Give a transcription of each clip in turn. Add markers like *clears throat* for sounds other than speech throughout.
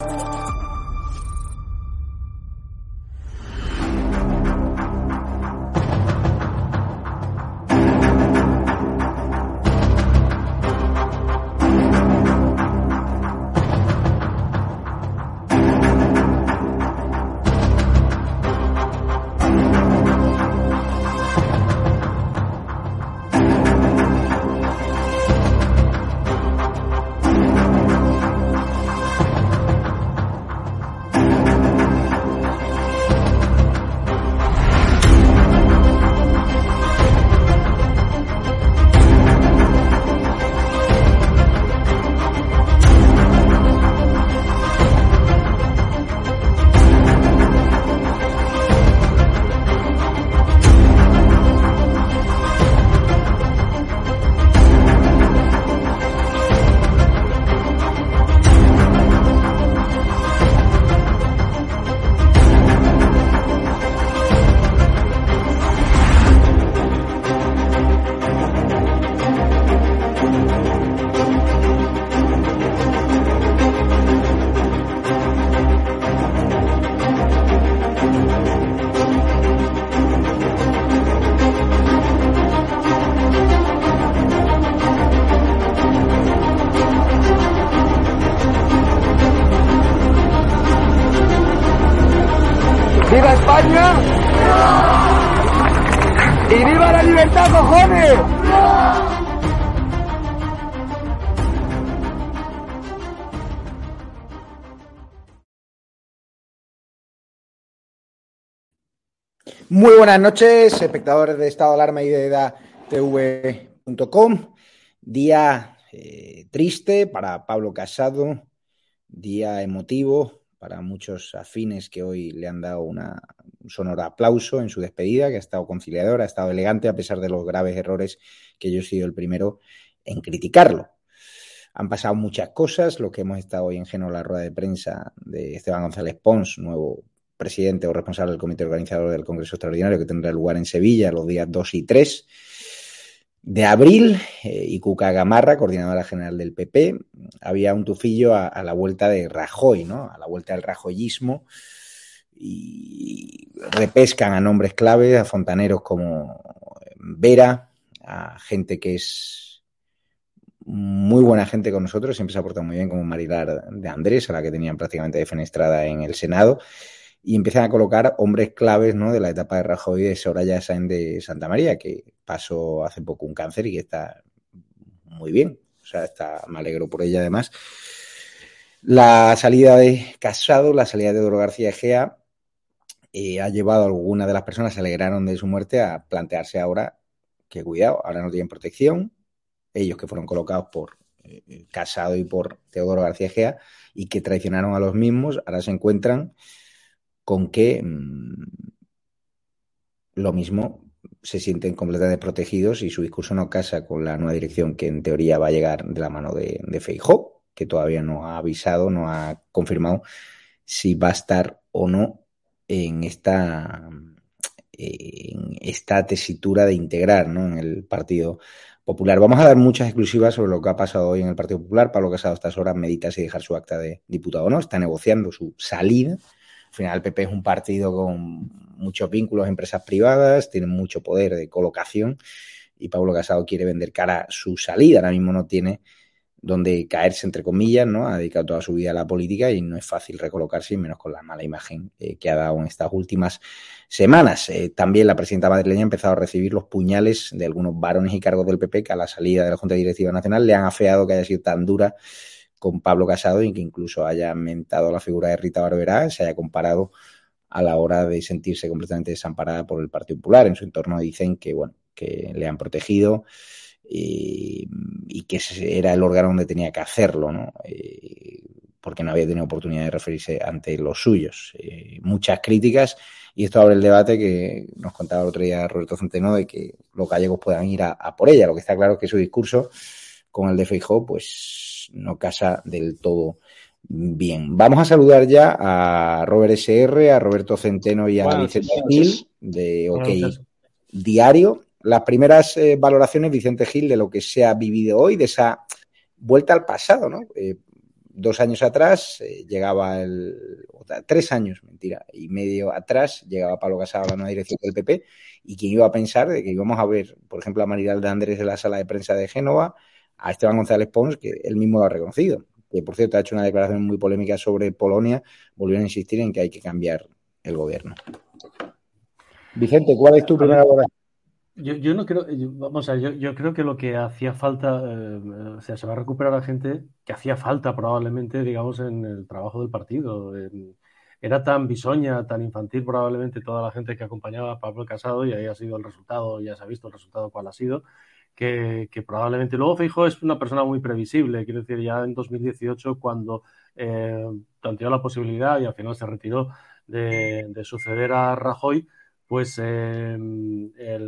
you. Muy buenas noches, espectadores de Estado de Alarma y de EDATV.com. Día eh, triste para Pablo Casado, día emotivo para muchos afines que hoy le han dado una, un sonoro aplauso en su despedida, que ha estado conciliador, ha estado elegante a pesar de los graves errores que yo he sido el primero en criticarlo. Han pasado muchas cosas, lo que hemos estado hoy en Geno, la rueda de prensa de Esteban González Pons, nuevo presidente o responsable del comité organizador del Congreso Extraordinario que tendrá lugar en Sevilla los días 2 y 3 de abril eh, y Cuca Gamarra, coordinadora general del PP, había un tufillo a, a, la vuelta de Rajoy, ¿no? A la vuelta del rajoyismo y repescan a nombres clave, a fontaneros como Vera, a gente que es muy buena gente con nosotros, siempre se ha portado muy bien como Marilar de Andrés, a la que tenían prácticamente defenestrada en el Senado y empiezan a colocar hombres claves ¿no? de la etapa de Rajoy de Soraya Sáenz de Santa María, que pasó hace poco un cáncer y que está muy bien. O sea, está, me alegro por ella además. La salida de Casado, la salida de Doro García Egea, eh, ha llevado a algunas de las personas que se alegraron de su muerte a plantearse ahora que cuidado, ahora no tienen protección, ellos que fueron colocados por eh, Casado y por Teodoro García Egea y que traicionaron a los mismos, ahora se encuentran con que mmm, lo mismo se sienten completamente protegidos y su discurso no casa con la nueva dirección que en teoría va a llegar de la mano de, de Feijó, que todavía no ha avisado, no ha confirmado si va a estar o no en esta, esta tesitura de integrar ¿no? en el Partido Popular. Vamos a dar muchas exclusivas sobre lo que ha pasado hoy en el Partido Popular. Pablo Casado a estas horas medita si dejar su acta de diputado o no, está negociando su salida. Al final el PP es un partido con muchos vínculos empresas privadas, tiene mucho poder de colocación y Pablo Casado quiere vender cara su salida. Ahora mismo no tiene donde caerse, entre comillas, ¿no? Ha dedicado toda su vida a la política y no es fácil recolocarse, y menos con la mala imagen eh, que ha dado en estas últimas semanas. Eh, también la presidenta madrileña ha empezado a recibir los puñales de algunos varones y cargos del PP que a la salida de la Junta Directiva Nacional le han afeado que haya sido tan dura con Pablo Casado y que incluso haya mentado la figura de Rita Barberá, se haya comparado a la hora de sentirse completamente desamparada por el Partido Popular. En su entorno dicen que, bueno, que le han protegido, y que era el órgano donde tenía que hacerlo, ¿no? porque no había tenido oportunidad de referirse ante los suyos. muchas críticas y esto abre el debate que nos contaba el otro día Roberto Centeno de que los gallegos puedan ir a, por ella. Lo que está claro es que su discurso con el de Feijó pues no casa del todo bien. Vamos a saludar ya a Robert SR, a Roberto Centeno y a Vicente Gil de OK Diario. Las primeras eh, valoraciones, Vicente Gil, de lo que se ha vivido hoy, de esa vuelta al pasado, ¿no? Eh, dos años atrás eh, llegaba el. tres años, mentira, y medio atrás llegaba Pablo Casado a la nueva dirección del PP. Y quien iba a pensar de que íbamos a ver, por ejemplo, a Maridal de Andrés de la sala de prensa de Génova, a Esteban González Pons, que él mismo lo ha reconocido, que por cierto ha hecho una declaración muy polémica sobre Polonia, volvió a insistir en que hay que cambiar el gobierno. Vicente, ¿cuál es tu primera valoración? Yo, no creo, vamos a ver, yo, creo que lo que hacía falta, eh, o sea, se va a recuperar la gente que hacía falta probablemente, digamos, en el trabajo del partido. era tan bisoña, tan infantil probablemente toda la gente que acompañaba a Pablo Casado y ahí ha sido el resultado, ya se ha visto el resultado cuál ha sido, que, probablemente luego Feijóo es una persona muy previsible, quiero decir, ya en 2018 cuando eh, planteó la posibilidad y al final se retiró de suceder a Rajoy, pues em, eh,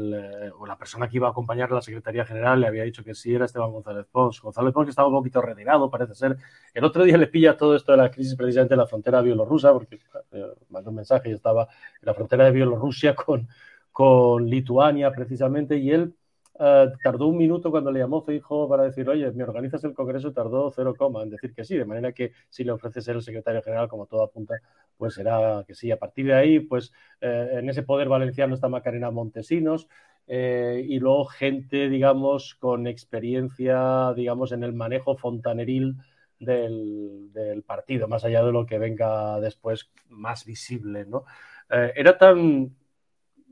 la persona que iba a acompañar a la Secretaría General le había dicho que sí era Esteban González Pons. González Pons que estaba un poquito retirado, parece ser. El otro día le pilla todo esto de la crisis precisamente en la frontera bielorrusa, porque eh, mandó un mensaje y estaba en la frontera de Bielorrusia con, con Lituania precisamente, y él eh, tardó un minuto cuando le llamó Feijo para decir, oye, ¿me organizas el Congreso? Tardó cero coma en decir que sí, de manera que si le ofrece ser el secretario general, como todo apunta, pues será que sí. A partir de ahí, pues eh, en ese poder valenciano está Macarena Montesinos eh, y luego gente, digamos, con experiencia, digamos, en el manejo fontaneril del partido, más allá de lo que venga después más visible, ¿no? era tan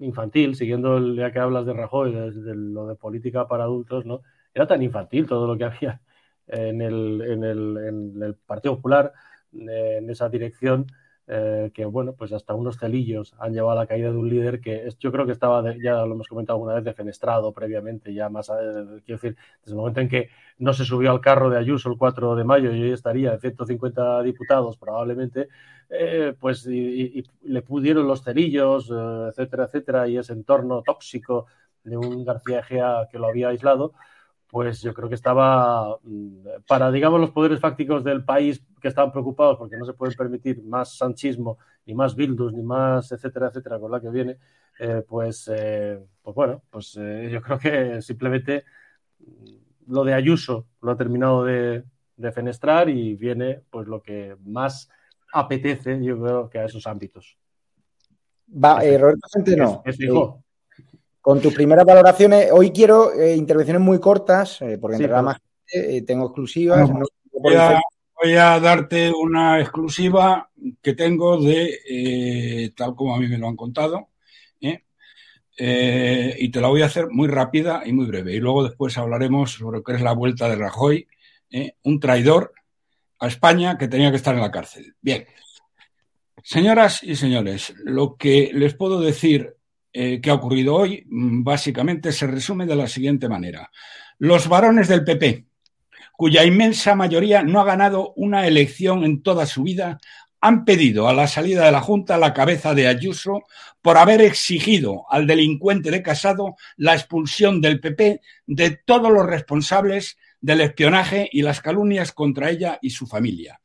infantil, siguiendo el día que hablas de Rajoy, de, lo de política para adultos, ¿no? Era tan infantil todo lo que había en el, en el, en el Partido Popular, en esa dirección, eh, que bueno, pues hasta unos celillos han llevado a la caída de un líder que yo creo que estaba, ya lo hemos comentado alguna vez, defenestrado previamente, ya más, eh, quiero decir, desde el momento en que no se subió al carro de Ayuso el 4 de mayo y hoy estaría de 150 diputados probablemente, eh, pues y, le pudieron los cerillos, etcétera, etcétera, y ese entorno tóxico de un García Egea que lo había aislado, pues yo creo que estaba mm, para, digamos, los poderes fácticos del país que estaban preocupados porque no se puede permitir más sanchismo, ni más bildus, ni más, etcétera, etcétera, con la que viene, eh, pues, eh, pues bueno, pues eh, yo creo que simplemente mm, lo de Ayuso lo ha terminado de, fenestrar y viene pues lo que más apetece, yo creo que a esos ámbitos. Va, Roberto Centeno. Con tus primeras valoraciones, hoy quiero eh, intervenciones muy cortas, eh, porque entre más eh, tengo exclusivas. voy, a, darte una exclusiva que tengo de, tal como a mí me lo han contado, y te la voy a hacer muy rápida y muy breve. Y luego después hablaremos sobre lo que es la vuelta de Rajoy, un traidor a España que tenía que estar en la cárcel. Bien. Señoras y señores, lo que les puedo decir eh, que ha ocurrido hoy mm, básicamente se resume de la siguiente manera. Los varones del PP, cuya inmensa mayoría no ha ganado una elección en toda su vida, han pedido a la salida de la Junta la cabeza de Ayuso por haber exigido al delincuente de Casado la expulsión del PP de todos los responsables del espionaje y las calumnias contra ella y su familia.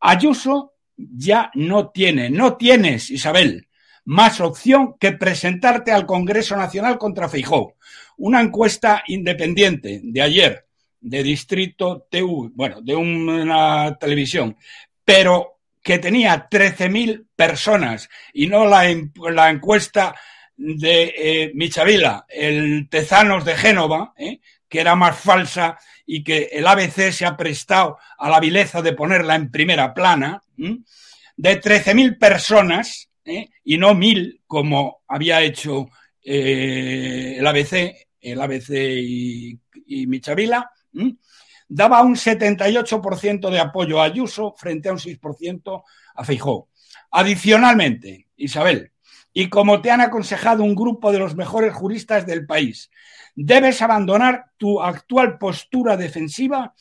Ayuso ya no tiene, no tienes, Isabel, más opción que presentarte al Congreso Nacional contra Feijó. Una encuesta independiente de ayer, de Distrito TV, bueno, de una televisión, pero que tenía 13.000 personas y no la, encuesta de eh, Michavila, el Tezanos de Génova, eh, que era más falsa y que el ABC se ha prestado a la vileza de ponerla en primera plana, de 13.000 personas, ¿eh? y no mil como había hecho eh, el ABC, el ABC y, Michavila, daba un 78% de apoyo a Ayuso frente a un 6% a Feijó. Adicionalmente, Isabel, y como te han aconsejado un grupo de los mejores juristas del país. Debes abandonar tu actual postura defensiva,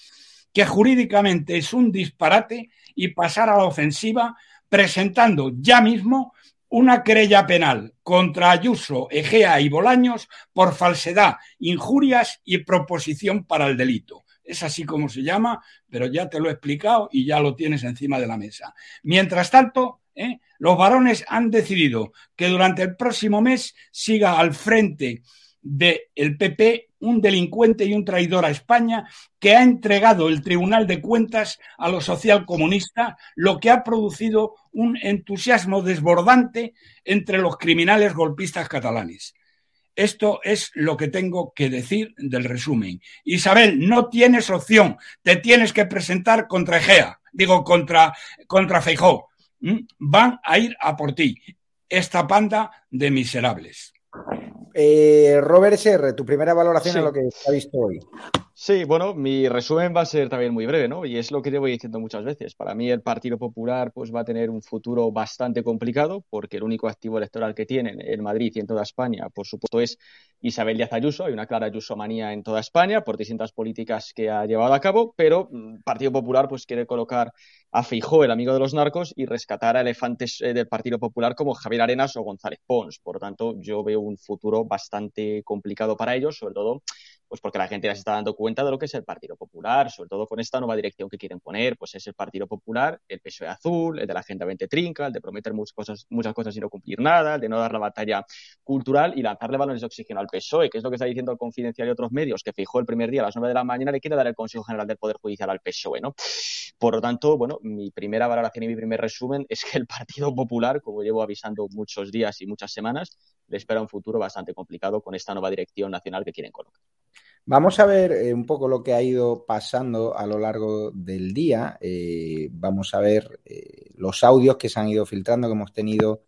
que jurídicamente es un disparate, y pasar a la ofensiva presentando ya mismo una querella penal contra Ayuso, Egea y Bolaños por falsedad, injurias y proposición para el delito. Es así como se llama, pero ya te lo he explicado y ya lo tienes encima de la mesa. Mientras tanto, ¿eh? los varones han decidido que durante el próximo mes siga al frente del PP un delincuente y un traidor a España que ha entregado el Tribunal de Cuentas a los socialcomunistas, lo que ha producido un entusiasmo desbordante entre los criminales golpistas catalanes. Esto es lo que tengo que decir del resumen. Isabel, no tienes opción, te tienes que presentar contra Egea, digo contra, contra Feijó. ¿Mm? Van a ir a por ti, esta panda de miserables. Eh, Robert SR, tu primera valoración de lo que se ha visto hoy. Sí, bueno, mi resumen va a ser también muy breve, ¿no? Y es lo que llevo diciendo muchas veces. Para mí el Partido Popular pues va a tener un futuro bastante complicado porque el único activo electoral que tienen en Madrid y en toda España, por supuesto, es Isabel Díaz Ayuso. Hay una clara ayusomanía en toda España por distintas políticas que ha llevado a cabo, pero el mm, Partido Popular pues quiere colocar a Feijó, el amigo de los narcos, y rescatar a elefantes eh, del Partido Popular como Javier Arenas o González Pons. Por lo tanto, yo veo un futuro bastante complicado para ellos, sobre todo pues porque la gente ya se está dando cuenta de lo que es el Partido Popular, sobre todo con esta nueva dirección que quieren poner, pues es el Partido Popular, el PSOE azul, el de la Agenda 20 trinca, el de prometer muchas cosas, muchas cosas y no cumplir nada, el de no dar la batalla cultural y lanzarle balones de oxígeno al PSOE, que es lo que está diciendo el Confidencial y otros medios, que fijó el primer día a las 9 de la mañana, le quiere dar el Consejo General del Poder Judicial al PSOE, ¿no? Por lo tanto, bueno, mi primera valoración y mi primer resumen es que el Partido Popular, como llevo avisando muchos días y muchas semanas, le espera un futuro bastante complicado con esta nueva dirección nacional que quieren colocar. Vamos a ver eh, un poco lo que ha ido pasando a lo largo del día. Eh, vamos a ver eh, los audios que se han ido filtrando, que hemos tenido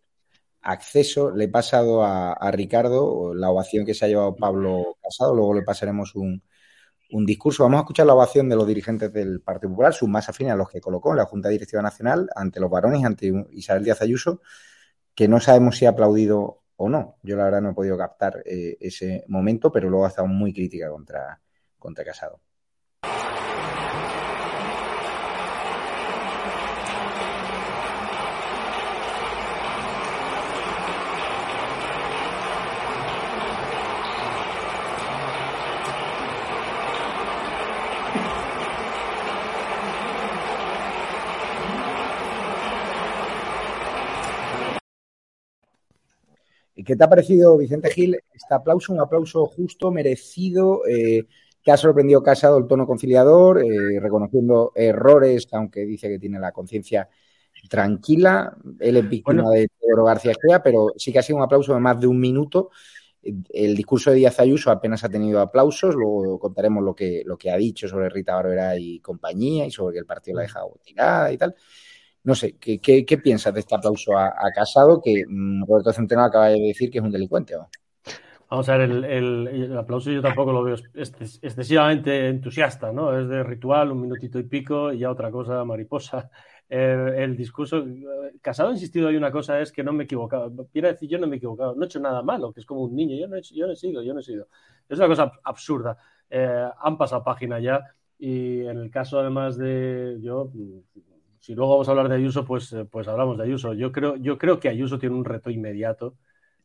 acceso. Le he pasado a, Ricardo la ovación que se ha llevado Pablo Casado, luego le pasaremos un, discurso. Vamos a escuchar la ovación de los dirigentes del Partido Popular, sus más afines a los que colocó en la Junta Directiva Nacional, ante los varones, ante Isabel Díaz Ayuso, que no sabemos si ha aplaudido o no. Yo la verdad no he podido captar eh, ese momento, pero luego ha estado muy crítica contra, contra Casado. ¿Qué te ha parecido, Vicente Gil, este aplauso? Un aplauso justo, merecido, eh, que ha sorprendido Casado el tono conciliador, eh, reconociendo errores, aunque dice que tiene la conciencia tranquila. Él es víctima de Pedro García Esquea, pero sí que ha sido un aplauso de más de un minuto. El discurso de Díaz Ayuso apenas ha tenido aplausos, luego contaremos lo que, lo que ha dicho sobre Rita Barbera y compañía y sobre que el partido la ha dejado tirada y tal. No sé, ¿qué, qué, piensas de este aplauso a, Casado que mm, Roberto Centeno acaba de decir que es un delincuente? Vamos a ver, el, aplauso yo tampoco lo veo excesivamente entusiasta, ¿no? Es de ritual, un minutito y pico y ya otra cosa, mariposa. *laughs* El, discurso, Casado ha insistido hay una cosa, es que no me he equivocado. Quiere decir, yo no me he equivocado, no he hecho nada malo, que es como un niño, yo no he, yo no he sido, yo no he sido. Es una cosa absurda. Eh, han pasado página ya y en el caso además de yo si luego vamos a hablar de Ayuso, pues, eh, pues hablamos de Ayuso. Yo creo, yo creo que Ayuso tiene un reto inmediato.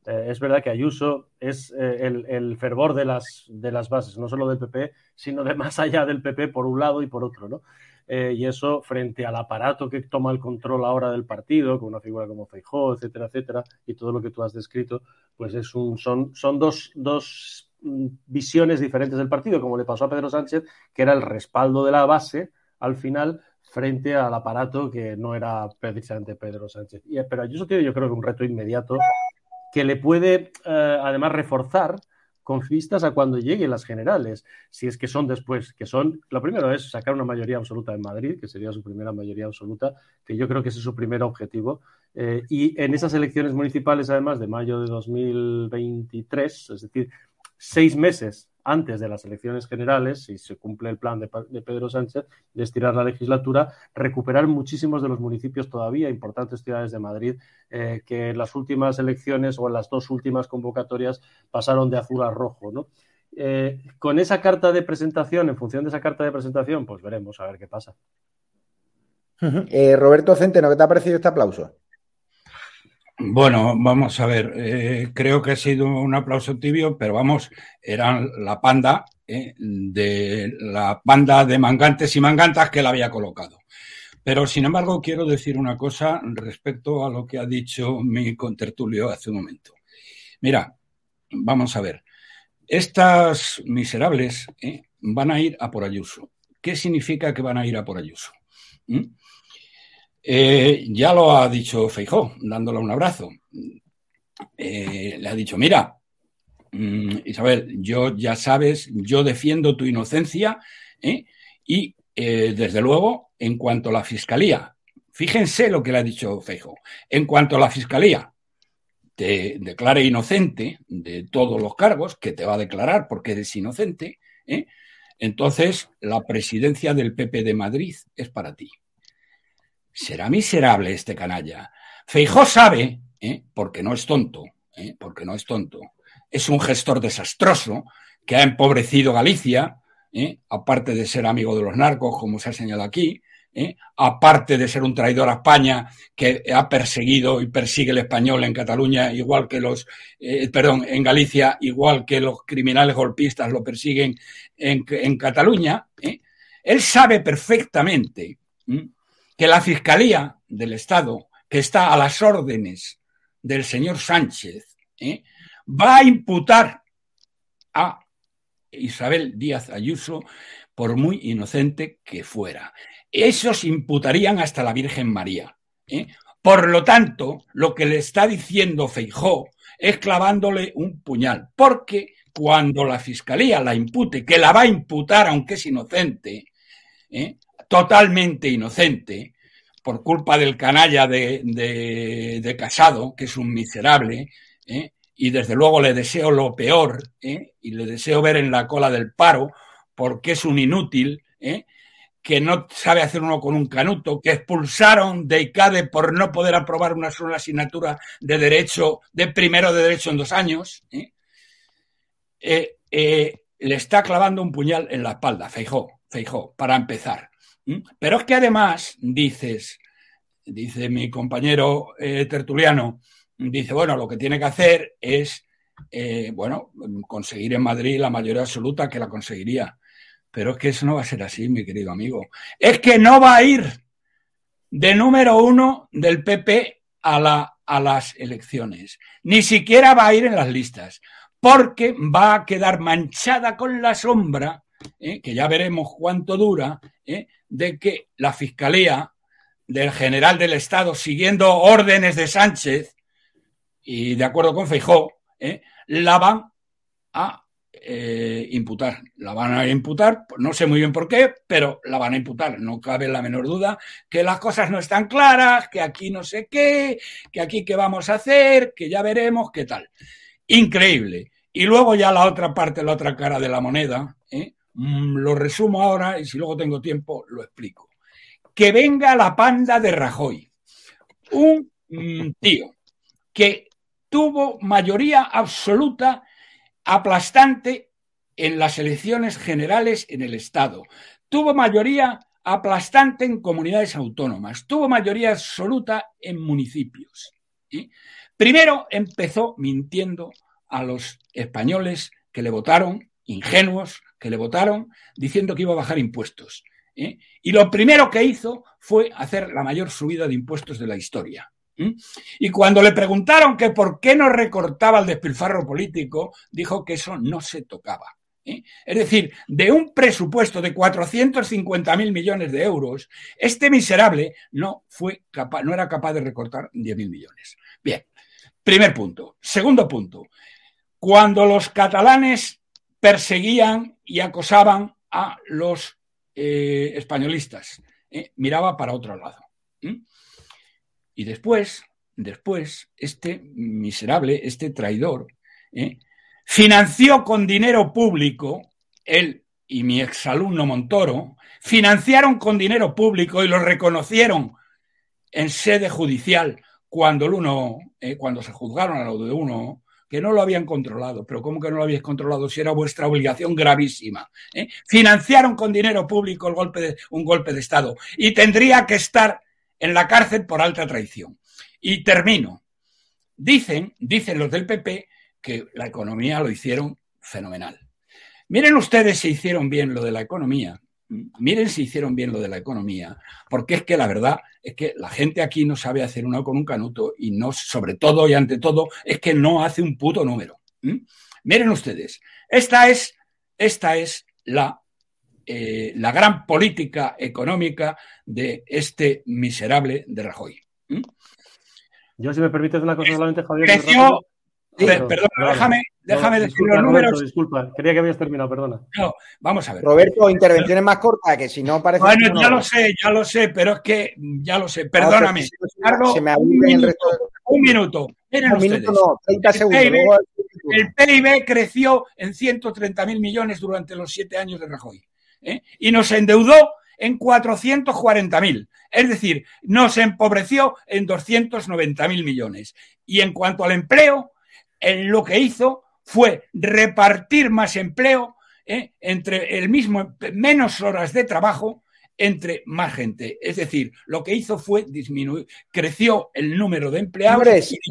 Eh, es verdad que Ayuso es eh, el, fervor de las, de las bases, no solo del PP, sino de más allá del PP por un lado y por otro, ¿no? y eso frente al aparato que toma el control ahora del partido, con una figura como Feijó, etcétera, etcétera, y todo lo que tú has descrito, pues es un, son, son dos, dos mm, visiones diferentes del partido, como le pasó a Pedro Sánchez, que era el respaldo de la base al final frente al aparato que no era precisamente Pedro Sánchez. Pero Ayuso tiene yo creo que un reto inmediato que le puede eh, además reforzar con vistas a cuando lleguen las generales, si es que son después, que son, lo primero es sacar una mayoría absoluta en Madrid, que sería su primera mayoría absoluta, que yo creo que ese es su primer objetivo, eh, y en esas elecciones municipales, además, de mayo de 2023, es decir, seis meses antes de las elecciones generales, si se cumple el plan de, Pedro Sánchez de estirar la legislatura, recuperar muchísimos de los municipios todavía, importantes ciudades de Madrid, eh, que en las últimas elecciones o en las dos últimas convocatorias pasaron de azul a rojo. ¿no? Eh, con esa carta de presentación, en función de esa carta de presentación, pues veremos a ver qué pasa. Eh, Roberto Centeno, ¿qué te ha parecido este aplauso? Bueno, vamos a ver, eh, creo que ha sido un aplauso tibio, pero vamos, eran la panda eh, de la banda de mangantes y mangantas que la había colocado. Pero, sin embargo, quiero decir una cosa respecto a lo que ha dicho mi contertulio hace un momento. Mira, vamos a ver, estas miserables eh, van a ir a por Ayuso. ¿Qué significa que van a ir a por Ayuso? ¿Mm? Eh, ya lo ha dicho Feijó, dándole un abrazo. Eh, le ha dicho, mira, mm, Isabel, yo ya sabes, yo defiendo tu inocencia ¿eh? y desde luego, en cuanto a la fiscalía, fíjense lo que le ha dicho Feijó, en cuanto a la fiscalía te declare inocente de todos los cargos, que te va a declarar porque eres inocente, entonces la presidencia del PP de Madrid es para ti. Será miserable este canalla. Feijó sabe, ¿eh? porque no es tonto, ¿eh? porque no es tonto, es un gestor desastroso que ha empobrecido Galicia, ¿eh? aparte de ser amigo de los narcos, como se ha señalado aquí, aparte de ser un traidor a España que ha perseguido y persigue el español en Cataluña, igual que los, perdón, en Galicia, igual que los criminales golpistas lo persiguen en, en Cataluña, él sabe perfectamente que la Fiscalía del Estado, que está a las órdenes del señor Sánchez, ¿eh? va a imputar a Isabel Díaz Ayuso por muy inocente que fuera. Esos imputarían hasta la Virgen María. ¿eh? Por lo tanto, lo que le está diciendo Feijó es clavándole un puñal, porque cuando la Fiscalía la impute, que la va a imputar aunque es inocente, ¿eh? Totalmente inocente, por culpa del canalla de, Casado, que es un miserable, ¿eh? y desde luego le deseo lo peor, ¿eh? y le deseo ver en la cola del paro, porque es un inútil, ¿eh? que no sabe hacer uno con un canuto, que expulsaron de ICADE por no poder aprobar una sola asignatura de derecho, de primero de derecho en dos años, le está clavando un puñal en la espalda, Feijó, Feijó, para empezar. Pero es que además dices, dice mi compañero eh, tertuliano, dice, bueno, lo que tiene que hacer es, eh, bueno, conseguir en Madrid la mayoría absoluta que la conseguiría. Pero es que eso no va a ser así, mi querido amigo. Es que no va a ir de número uno del PP a las elecciones. Ni siquiera va a ir en las listas, porque va a quedar manchada con la sombra, ¿eh? que ya veremos cuánto dura, de que la Fiscalía del general del Estado, siguiendo órdenes de Sánchez y de acuerdo con Feijó, ¿eh? la van a eh, imputar. La van a imputar, no sé muy bien por qué, pero la van a imputar. No cabe la menor duda que las cosas no están claras, que aquí no sé qué, que aquí qué vamos a hacer, que ya veremos qué tal. Increíble. Y luego ya la otra parte, la otra cara de la moneda, ¿eh? Lo resumo ahora y si luego tengo tiempo lo explico. Que venga la panda de Rajoy, un mm, tío que tuvo mayoría absoluta aplastante en las elecciones generales en el Estado, tuvo mayoría aplastante en comunidades autónomas, tuvo mayoría absoluta en municipios. Primero empezó mintiendo a los españoles que le votaron, ingenuos, que le votaron diciendo que iba a bajar impuestos. ¿eh? Y lo primero que hizo fue hacer la mayor subida de impuestos de la historia. ¿eh? Y cuando le preguntaron que por qué no recortaba el despilfarro político, dijo que eso no se tocaba. ¿eh? Es decir, de un presupuesto de 450.000 millones de euros, este miserable no, fue no era capaz de recortar 10.000 millones. Bien, primer punto. Segundo punto, cuando los catalanes perseguían y acosaban a los eh, españolistas. ¿eh? Miraba para otro lado. Y después, después, este miserable, este traidor, ¿eh? financió con dinero público, él y mi exalumno Montoro, financiaron con dinero público y lo reconocieron en sede judicial cuando el uno, cuando se juzgaron a lo de uno, que no lo habían controlado. Pero ¿cómo que no lo habéis controlado si era vuestra obligación gravísima? ¿eh? Financiaron con dinero público el golpe de, un golpe de Estado y tendría que estar en la cárcel por alta traición. Y termino. Dicen, dicen los del PP que la economía lo hicieron fenomenal. Miren ustedes si hicieron bien lo de la economía, miren si hicieron bien lo de la economía, porque es que la verdad es que la gente aquí no sabe hacer uno con un canuto y no, sobre todo y ante todo, es que no hace un puto número. Miren ustedes, esta es, esta es la, eh, la gran política económica de este miserable de Rajoy. Yo, si me permites una cosa solamente, Javier. Creció, perdón, déjame, déjame decir los números. disculpa, quería que habías terminado, perdona. No, vamos a ver. Roberto, intervenciones más cortas, que si no parece. Bueno, ya lo sé, ya lo sé, pero es que ya lo sé. Perdóname. se me un, minuto, el resto un minuto. Miren un minuto no, 30 segundos. PIB, el PIB creció en 130.000 millones durante los siete años de Rajoy. ¿eh? Y nos endeudó en 440.000. Es decir, nos empobreció en 290.000 millones. Y en cuanto al empleo, lo que hizo fue repartir más empleo ¿eh? entre el mismo, menos horas de trabajo entre más gente. Es decir, lo que hizo fue disminuir, creció el número de empleados.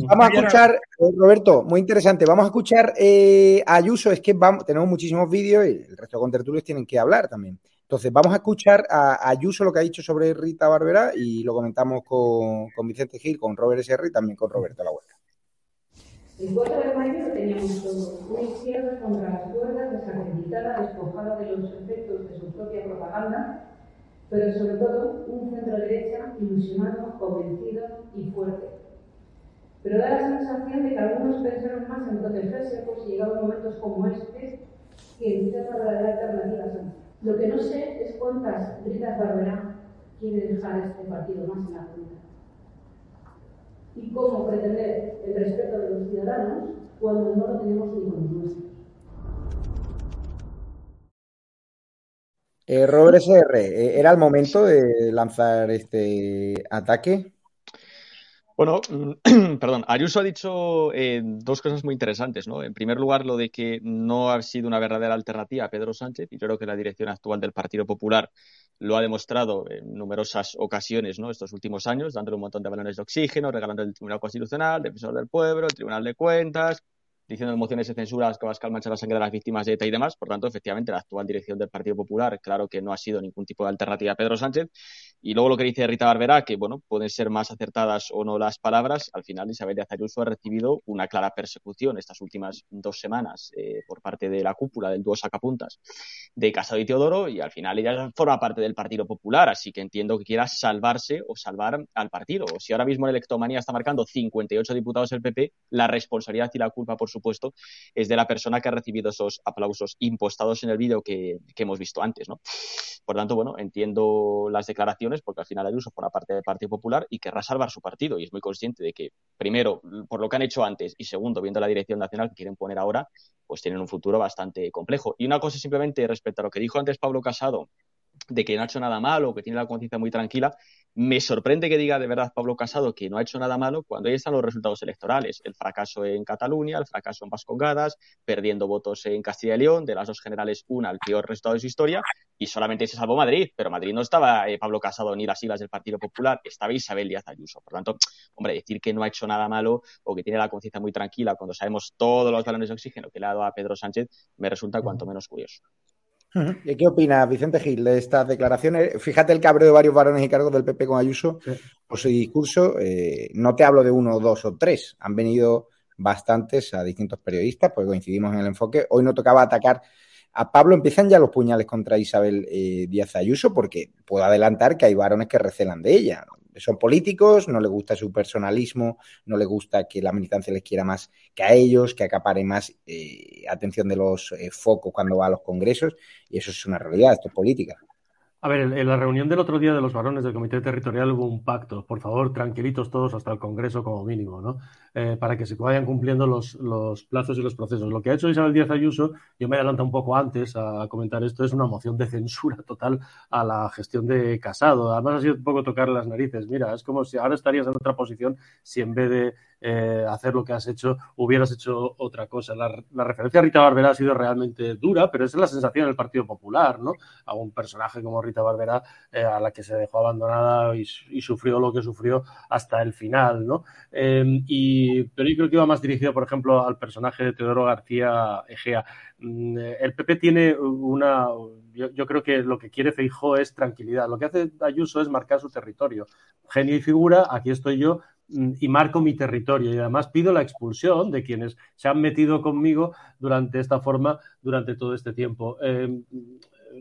vamos a escuchar, eh, Roberto, muy interesante, vamos a escuchar eh, a Ayuso, es que vamos, tenemos muchísimos vídeos y el resto de contertulios tienen que hablar también. Entonces, vamos a escuchar a Ayuso lo que ha dicho sobre Rita Barbera y lo comentamos con, con Vicente Gil, con Robert S.R. y también con Roberto La Huerta. El 4 de mayo teníamos todo. Una izquierda contra las cuerdas, desacreditada, despojada de los efectos de su propia propaganda, pero sobre todo un centro derecha ilusionado, convencido y fuerte. Pero da la sensación de que algunos pensaron más en protegerse por si llegaban momentos como este que en ser la verdadera alternativa Lo que no sé es cuántas Britas Barberá quiere dejar este partido más en la y cómo pretender el respeto de los ciudadanos cuando no lo tenemos ni con los. Eh, Robert SR, eh, ¿era el momento de lanzar este ataque? Bueno, *clears throat* perdón, Ayuso ha dicho eh, dos cosas muy interesantes, ¿no? En primer lugar, lo de que no ha sido una verdadera alternativa a Pedro Sánchez, y yo creo que la dirección actual del Partido Popular lo ha demostrado en numerosas ocasiones ¿no? estos últimos años, dándole un montón de balones de oxígeno, regalando el Tribunal Constitucional, el Defensor del Pueblo, el Tribunal de Cuentas, diciendo mociones de censura que vas a manchar la sangre de las víctimas de ETA y demás. Por tanto, efectivamente, la actual dirección del Partido Popular, claro que no ha sido ningún tipo de alternativa a Pedro Sánchez. Y luego lo que dice Rita Barberá, que bueno, pueden ser más acertadas o no las palabras, al final Isabel de Ayuso ha recibido una clara persecución estas últimas dos semanas eh, por parte de la cúpula del dúo sacapuntas de Casado y Teodoro, y al final ella forma parte del Partido Popular, así que entiendo que quiera salvarse o salvar al partido. Si ahora mismo en Electomanía está marcando 58 diputados el PP, la responsabilidad y la culpa por su supuesto, es de la persona que ha recibido esos aplausos impostados en el vídeo que, hemos visto antes, ¿no? Por tanto, bueno, entiendo las declaraciones porque al final Ayuso forma parte del Partido Popular y querrá salvar su partido y es muy consciente de que, primero, por lo que han hecho antes y segundo, viendo la dirección nacional que quieren poner ahora, pues tienen un futuro bastante complejo. Y una cosa simplemente respecto a lo que dijo antes Pablo Casado, de que no ha hecho nada malo, que tiene la conciencia muy tranquila, me sorprende que diga de verdad Pablo Casado que no ha hecho nada malo cuando ahí están los resultados electorales. El fracaso en Cataluña, el fracaso en Vascongadas, perdiendo votos en Castilla y León, de las dos generales, una, el peor resultado de su historia, y solamente se salvó Madrid, pero Madrid no estaba eh, Pablo Casado ni las siglas del Partido Popular, estaba Isabel Díaz Ayuso. Por tanto, hombre, decir que no ha hecho nada malo o que tiene la conciencia muy tranquila cuando sabemos todos los balones de oxígeno que le ha dado a Pedro Sánchez, me resulta cuanto menos curioso. ¿Qué opina Vicente Gil de estas declaraciones? Fíjate el cabreo de varios varones y cargos del PP con Ayuso por su discurso. Eh, no te hablo de uno, dos o tres. Han venido bastantes a distintos periodistas, pues coincidimos en el enfoque. Hoy no tocaba atacar a Pablo. Empiezan ya los puñales contra Isabel eh, Díaz Ayuso, porque puedo adelantar que hay varones que recelan de ella son políticos, no les gusta su personalismo, no les gusta que la militancia les quiera más que a ellos, que acapare más eh, atención de los eh, focos cuando va a los congresos, y eso es una realidad, esto es política. A ver, en la reunión del otro día de los varones del Comité Territorial hubo un pacto, por favor, tranquilitos todos hasta el Congreso como mínimo, ¿no? Eh, para que se vayan cumpliendo los, los, plazos y los procesos. Lo que ha hecho Isabel Díaz Ayuso, yo me adelanto un poco antes a, comentar esto, es una moción de censura total a la gestión de Casado. Además ha sido un poco tocar las narices. Mira, es como si ahora estarías en otra posición si en vez de eh, hacer lo que has hecho hubieras hecho otra cosa. La, referencia a Rita Barbera ha sido realmente dura, pero esa es la sensación del Partido Popular, ¿no? A un personaje como Rita Barbera eh, a la que se dejó abandonada y, sufrió lo que sufrió hasta el final, ¿no? Em, y, pero yo creo que iba más dirigido, por ejemplo, al personaje de Teodoro García Egea. Mm, el PP tiene una. Yo, creo que lo que quiere Feijó es tranquilidad. Lo que hace Ayuso es marcar su territorio. Genio y figura, aquí estoy yo, y marco mi territorio. Y además pido la expulsión de quienes se han metido conmigo durante esta forma, durante todo este tiempo. Em,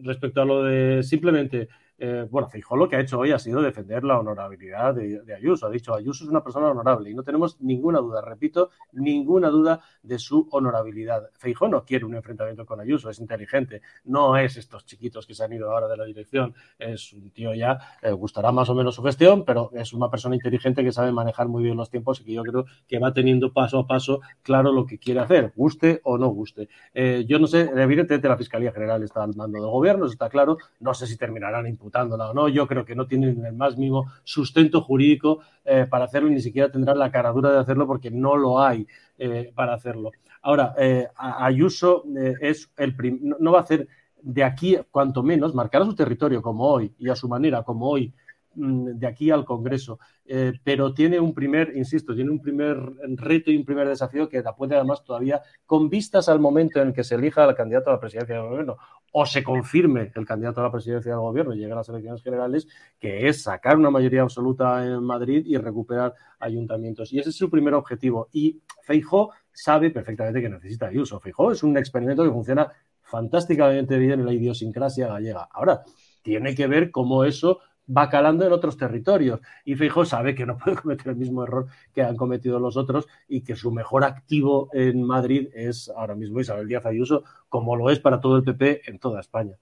respecto a lo de simplemente eh, bueno, Feijóo lo que ha hecho hoy ha sido defender la honorabilidad de, Ayuso. Ha dicho, Ayuso es una persona honorable y no tenemos ninguna duda, repito, ninguna duda de su honorabilidad. Feijóo no quiere un enfrentamiento con Ayuso, es inteligente, no es estos chiquitos que se han ido ahora de la dirección, es un tío ya, eh, gustará más o menos su gestión, pero es una persona inteligente que sabe manejar muy bien los tiempos y que yo creo que va teniendo paso a paso claro lo que quiere hacer, guste o no guste. Eh, yo no sé, evidentemente la Fiscalía General está al mando del gobierno, eso está claro, no sé si terminarán o no. Yo creo que no tienen el más mínimo sustento jurídico eh, para hacerlo y ni siquiera tendrán la caradura de hacerlo porque no lo hay eh, para hacerlo. Ahora, eh, Ayuso es el no va a hacer de aquí, cuanto menos, marcar a su territorio como hoy y a su manera como hoy de aquí al Congreso. Eh, pero tiene un primer, insisto, tiene un primer reto y un primer desafío que la puede además todavía, con vistas al momento en que se elija al candidato a la presidencia del gobierno o se confirme el candidato a la presidencia del gobierno y llegue a las elecciones generales, que es sacar una mayoría absoluta en Madrid y recuperar ayuntamientos. Y ese es su primer objetivo. Y Feijó sabe perfectamente que necesita Ayuso. Feijó es un experimento que funciona fantásticamente bien en la idiosincrasia gallega. Ahora, tiene que ver cómo eso va calando en otros territorios. Y Feijóo sabe que no puede *laughs* cometer el mismo error que han cometido los otros y que su mejor activo en Madrid es ahora mismo Isabel Díaz Ayuso, como lo es para todo el PP en toda España.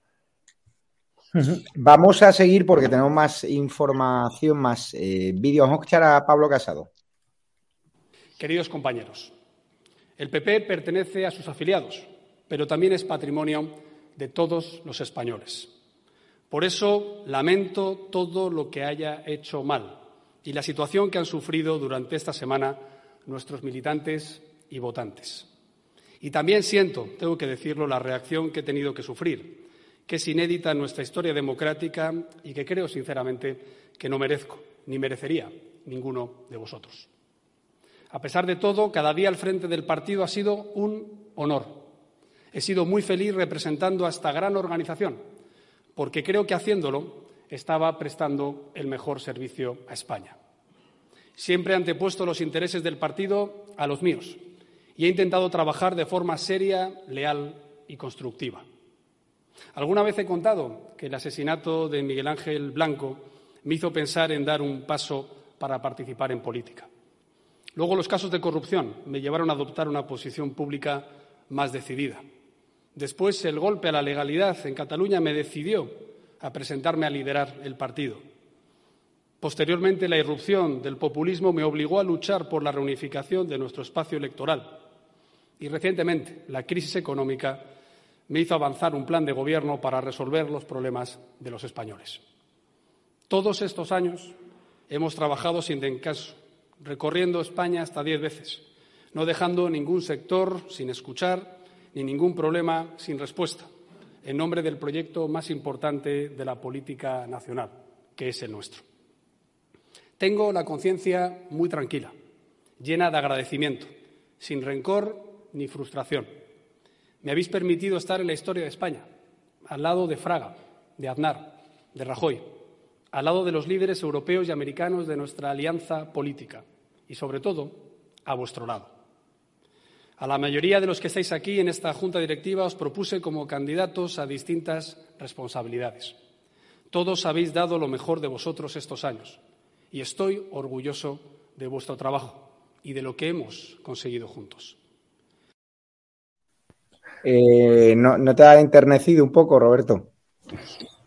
Vamos a seguir porque tenemos más información, más eh, vídeos. Vamos a escuchar a Pablo Casado. Queridos compañeros, el PP pertenece a sus afiliados, pero también es patrimonio de todos los españoles. Por eso lamento todo lo que haya hecho mal y la situación que han sufrido durante esta semana nuestros militantes y votantes. Y también siento, tengo que decirlo, la reacción que he tenido que sufrir, que es inédita en nuestra historia democrática y que creo sinceramente que no merezco ni merecería ninguno de vosotros. A pesar de todo, cada día al frente del partido ha sido un honor. He sido muy feliz representando a esta gran organización porque creo que haciéndolo estaba prestando el mejor servicio a España. Siempre he antepuesto los intereses del partido a los míos y he intentado trabajar de forma seria, leal y constructiva. Alguna vez he contado que el asesinato de Miguel Ángel Blanco me hizo pensar en dar un paso para participar en política. Luego los casos de corrupción me llevaron a adoptar una posición pública más decidida. Después, el golpe a la legalidad en Cataluña me decidió a presentarme a liderar el partido. Posteriormente, la irrupción del populismo me obligó a luchar por la reunificación de nuestro espacio electoral. Y recientemente, la crisis económica me hizo avanzar un plan de gobierno para resolver los problemas de los españoles. Todos estos años hemos trabajado sin descanso, recorriendo España hasta diez veces, no dejando ningún sector sin escuchar ni ningún problema sin respuesta, en nombre del proyecto más importante de la política nacional, que es el nuestro. Tengo la conciencia muy tranquila, llena de agradecimiento, sin rencor ni frustración. Me habéis permitido estar en la historia de España, al lado de Fraga, de Aznar, de Rajoy, al lado de los líderes europeos y americanos de nuestra alianza política y, sobre todo, a vuestro lado. A la mayoría de los que estáis aquí en esta Junta Directiva os propuse como candidatos a distintas responsabilidades. Todos habéis dado lo mejor de vosotros estos años y estoy orgulloso de vuestro trabajo y de lo que hemos conseguido juntos. Eh, ¿no, te ha enternecido un poco, Roberto?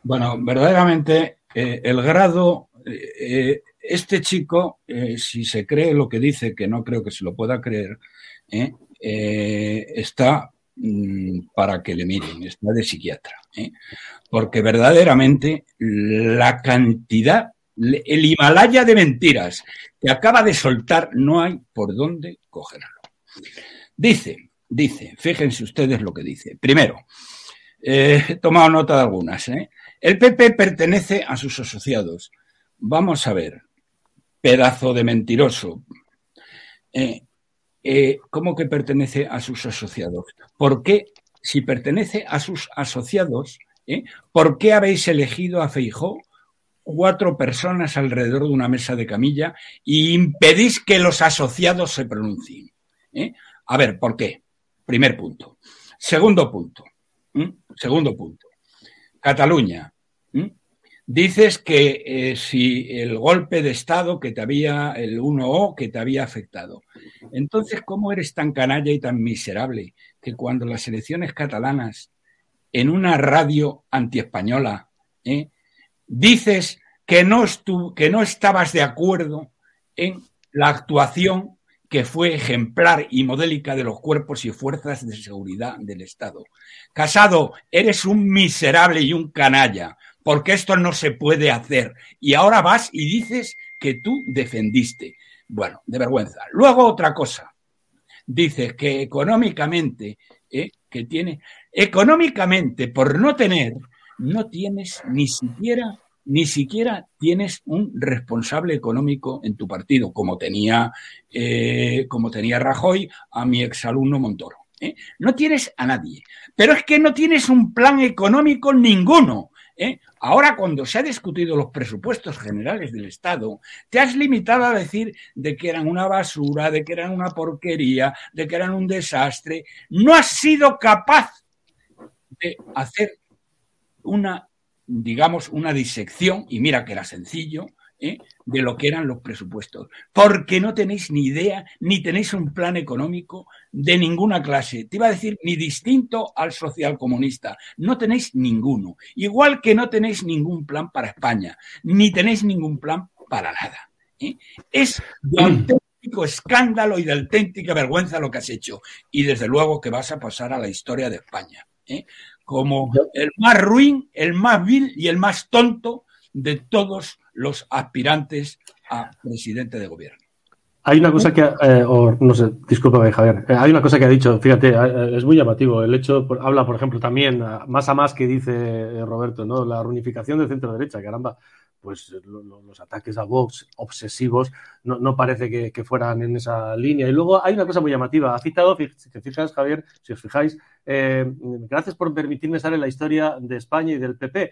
Bueno, verdaderamente eh, el grado, eh, este chico, eh, si se cree lo que dice, que no creo que se lo pueda creer, está mm, para que le miren, está de psiquiatra. Porque verdaderamente la cantidad, el Himalaya de mentiras que acaba de soltar, no hay por dónde cogerlo. Dice, dice, fíjense ustedes lo que dice. Primero, he tomado nota de algunas. ¿eh? El PP pertenece a sus asociados. Vamos a ver, pedazo de mentiroso. Eh, eh, ¿Cómo que pertenece a sus asociados? ¿Por qué, si pertenece a sus asociados, eh, ¿por qué habéis elegido a Feijó cuatro personas alrededor de una mesa de camilla y impedís que los asociados se pronuncien? A ver, ¿por qué? Primer punto. Segundo punto. Segundo punto. Cataluña. Dices que eh, si el golpe de Estado que te había, el 1O que te había afectado. Entonces, ¿cómo eres tan canalla y tan miserable que cuando las elecciones catalanas, en una radio antiespañola, ¿eh? dices que no, que no estabas de acuerdo en la actuación que fue ejemplar y modélica de los cuerpos y fuerzas de seguridad del Estado. Casado, eres un miserable y un canalla, porque esto no se puede hacer. Y ahora vas y dices que tú defendiste. Bueno, de vergüenza. Luego otra cosa. Dices que económicamente, ¿eh? que tiene, económicamente, por no tener, no tienes ni siquiera ni siquiera tienes un responsable económico en tu partido, como tenía, eh, como tenía Rajoy a mi exalumno Montoro. ¿eh? No tienes a nadie. Pero es que no tienes un plan económico ninguno. ¿Eh? Ahora, cuando se ha discutido los presupuestos generales del Estado, te has limitado a decir de que eran una basura, de que eran una porquería, de que eran un desastre. No has sido capaz de hacer una digamos, una disección, y mira que era sencillo, ¿eh? De lo que eran los presupuestos, porque no tenéis ni idea, ni tenéis un plan económico de ninguna clase. Te iba a decir, ni distinto al social comunista, no tenéis ninguno. Igual que no tenéis ningún plan para España, ni tenéis ningún plan para nada. ¿eh? Es de auténtico escándalo y de auténtica vergüenza lo que has hecho. Y desde luego que vas a pasar a la historia de España. ¿eh? como el más ruin, el más vil y el más tonto de todos los aspirantes a presidente de gobierno. Hay una cosa que, eh, no sé, discúlpame Javier, eh, hay una cosa que ha dicho, fíjate, eh, es muy llamativo. El hecho, habla, por ejemplo, también, más a más que dice Roberto, ¿no? La reunificación del centro-derecha, caramba, pues los ataques a Vox obsesivos no, parece que, fueran en esa línea. Y luego hay una cosa muy llamativa. Ha citado, si te fijas, Javier, si os fijáis, gracias por permitirme en la historia de España y del PP.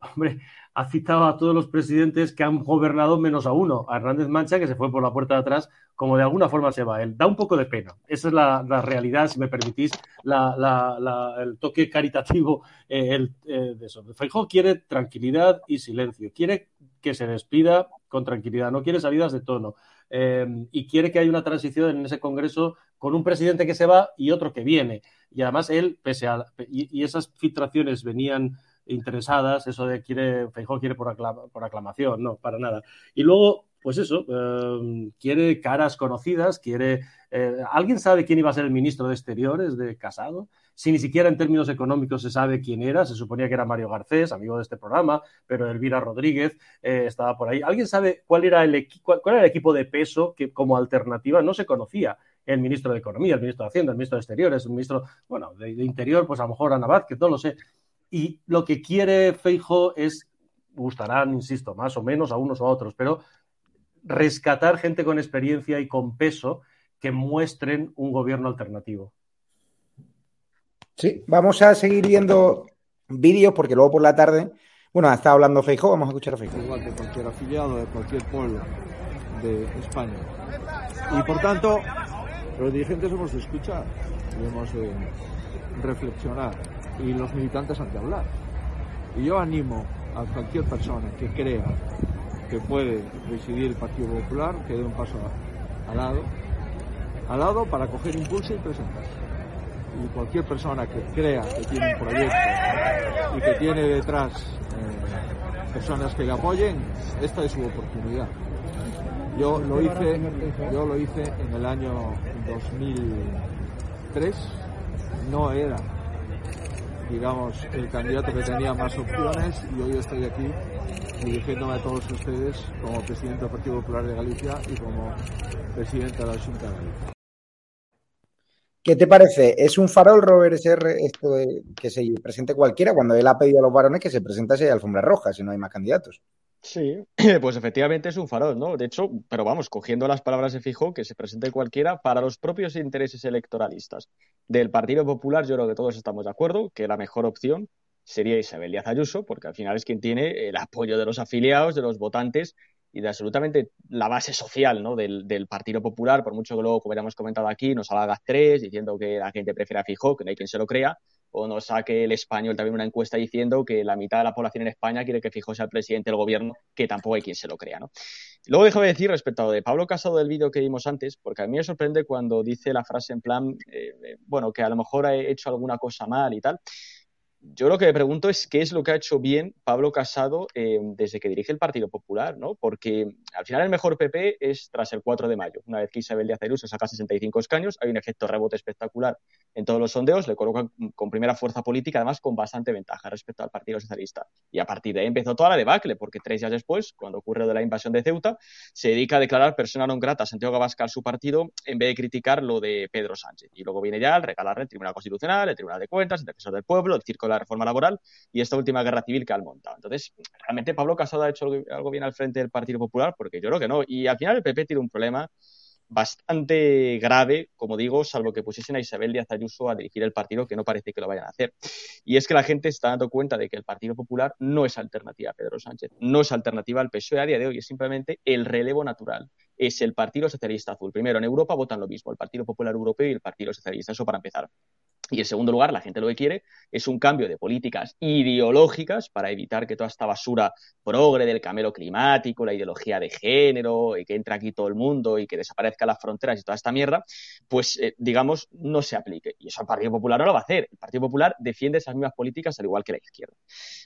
Hombre, ha citado a todos los presidentes que han gobernado menos a uno, a Hernández Mancha, que se fue por la puerta de atrás, como de alguna forma se va él. Da un poco de pena. Esa es la, realidad, si me permitís, el toque caritativo eh, eh, de eso. Feijóo quiere tranquilidad y silencio. Quiere que se despida con tranquilidad. No quiere salidas de tono. Eh, y quiere que haya una transición en ese Congreso con un presidente que se va y otro que viene. Y además él, pese a... y esas filtraciones venían interesadas, eso de quiere, Feijó quiere por, por aclamación, no, para nada. Y luego, pues eso, em, quiere caras conocidas, quiere... Eh, ¿Alguien sabe quién iba a ser el ministro de Exteriores de Casado? Si ni siquiera en términos económicos se sabe quién era, se suponía que era Mario Garcés, amigo de este programa, pero Elvira Rodríguez eh, estaba por ahí. ¿Alguien sabe cuál era, el cuál, era el equipo de peso que como alternativa no se conocía? el ministro de Economía, el ministro de Hacienda, el ministro de Exteriores, el ministro, bueno, de, de Interior, pues a lo mejor Ana que no lo sé. Y lo que quiere Feijo es, gustarán, insisto, más o menos a unos o a otros, pero rescatar gente con experiencia y con peso que muestren un gobierno alternativo. Sí, vamos a seguir viendo vídeos porque luego por la tarde, bueno, ha estado hablando Feijo, vamos a escuchar a Feijo. Igual que cualquier afiliado de cualquier pueblo de España. Y por tanto, los dirigentes hemos de escuchar, hemos de reflexionar y los militantes han de hablar. Y yo animo a cualquier persona que crea que puede presidir el Partido Popular que dé un paso al lado, al lado para coger impulso y presentarse. Y cualquier persona que crea que tiene un proyecto y que tiene detrás eh, personas que le apoyen, esta es su oportunidad. Yo lo hice, yo lo hice en el año 2003, no era, digamos, el candidato que tenía más opciones y hoy estoy aquí dirigiéndome a todos ustedes como presidente del Partido Popular de Galicia y como presidente de la Junta de Galicia. ¿Qué te parece? ¿Es un farol, Robert SR, esto de que se presente cualquiera cuando él ha pedido a los varones que se presentase alfombra roja si no hay más candidatos? Sí, *clears throat* pues efectivamente es un farol, ¿no? De hecho, pero vamos, cogiendo las palabras de Fijo, que se presente cualquiera para los propios intereses electoralistas del Partido Popular, yo creo que todos estamos de acuerdo que la mejor opción sería Isabel Díaz Ayuso, porque al final es quien tiene el apoyo de los afiliados, de los votantes y de absolutamente la base social ¿no? del, Partido Popular, por mucho que luego, como comentado aquí, nos haga tres diciendo que la gente prefiere a Fijó, que no hay quien se lo crea, o nos saque el español también una encuesta diciendo que la mitad de la población en España quiere que Fijó sea el presidente del gobierno, que tampoco hay quien se lo crea. ¿no? Luego dejo de decir respecto a de Pablo Casado del vídeo que vimos antes, porque a mí me sorprende cuando dice la frase en plan, eh, eh, bueno, que a lo mejor ha hecho alguna cosa mal y tal yo lo que me pregunto es qué es lo que ha hecho bien Pablo Casado eh, desde que dirige el Partido Popular, ¿no? Porque al final el mejor PP es tras el 4 de mayo. Una vez que Isabel Díaz Ayuso saca 65 escaños, hay un efecto rebote espectacular en todos los sondeos, le colocan con primera fuerza política, además con bastante ventaja respecto al Partido Socialista. Y a partir de ahí empezó toda la debacle, porque tres días después, cuando ocurre lo de la invasión de Ceuta, se dedica a declarar persona non grata a Santiago Abascal su partido en vez de criticar lo de Pedro Sánchez. Y luego viene ya el regalarle el Tribunal Constitucional, el Tribunal de Cuentas, el Defensor del Pueblo, el Circo de la Reforma Laboral y esta última guerra civil que han montado. Entonces, realmente Pablo Casado ha hecho algo bien al frente del Partido Popular, porque yo creo que no. Y al final el PP tiene un problema bastante grave, como digo, salvo que pusiesen a Isabel Díaz Ayuso a dirigir el partido, que no parece que lo vayan a hacer. Y es que la gente está dando cuenta de que el Partido Popular no es alternativa a Pedro Sánchez, no es alternativa al PSOE a día de hoy, es simplemente el relevo natural. Es el Partido Socialista Azul. Primero, en Europa votan lo mismo, el Partido Popular Europeo y el Partido Socialista. Eso para empezar. Y en segundo lugar, la gente lo que quiere es un cambio de políticas ideológicas para evitar que toda esta basura progre del camelo climático, la ideología de género, y que entre aquí todo el mundo y que desaparezcan las fronteras y toda esta mierda, pues eh, digamos, no se aplique. Y eso el Partido Popular no lo va a hacer. El Partido Popular defiende esas mismas políticas al igual que la izquierda.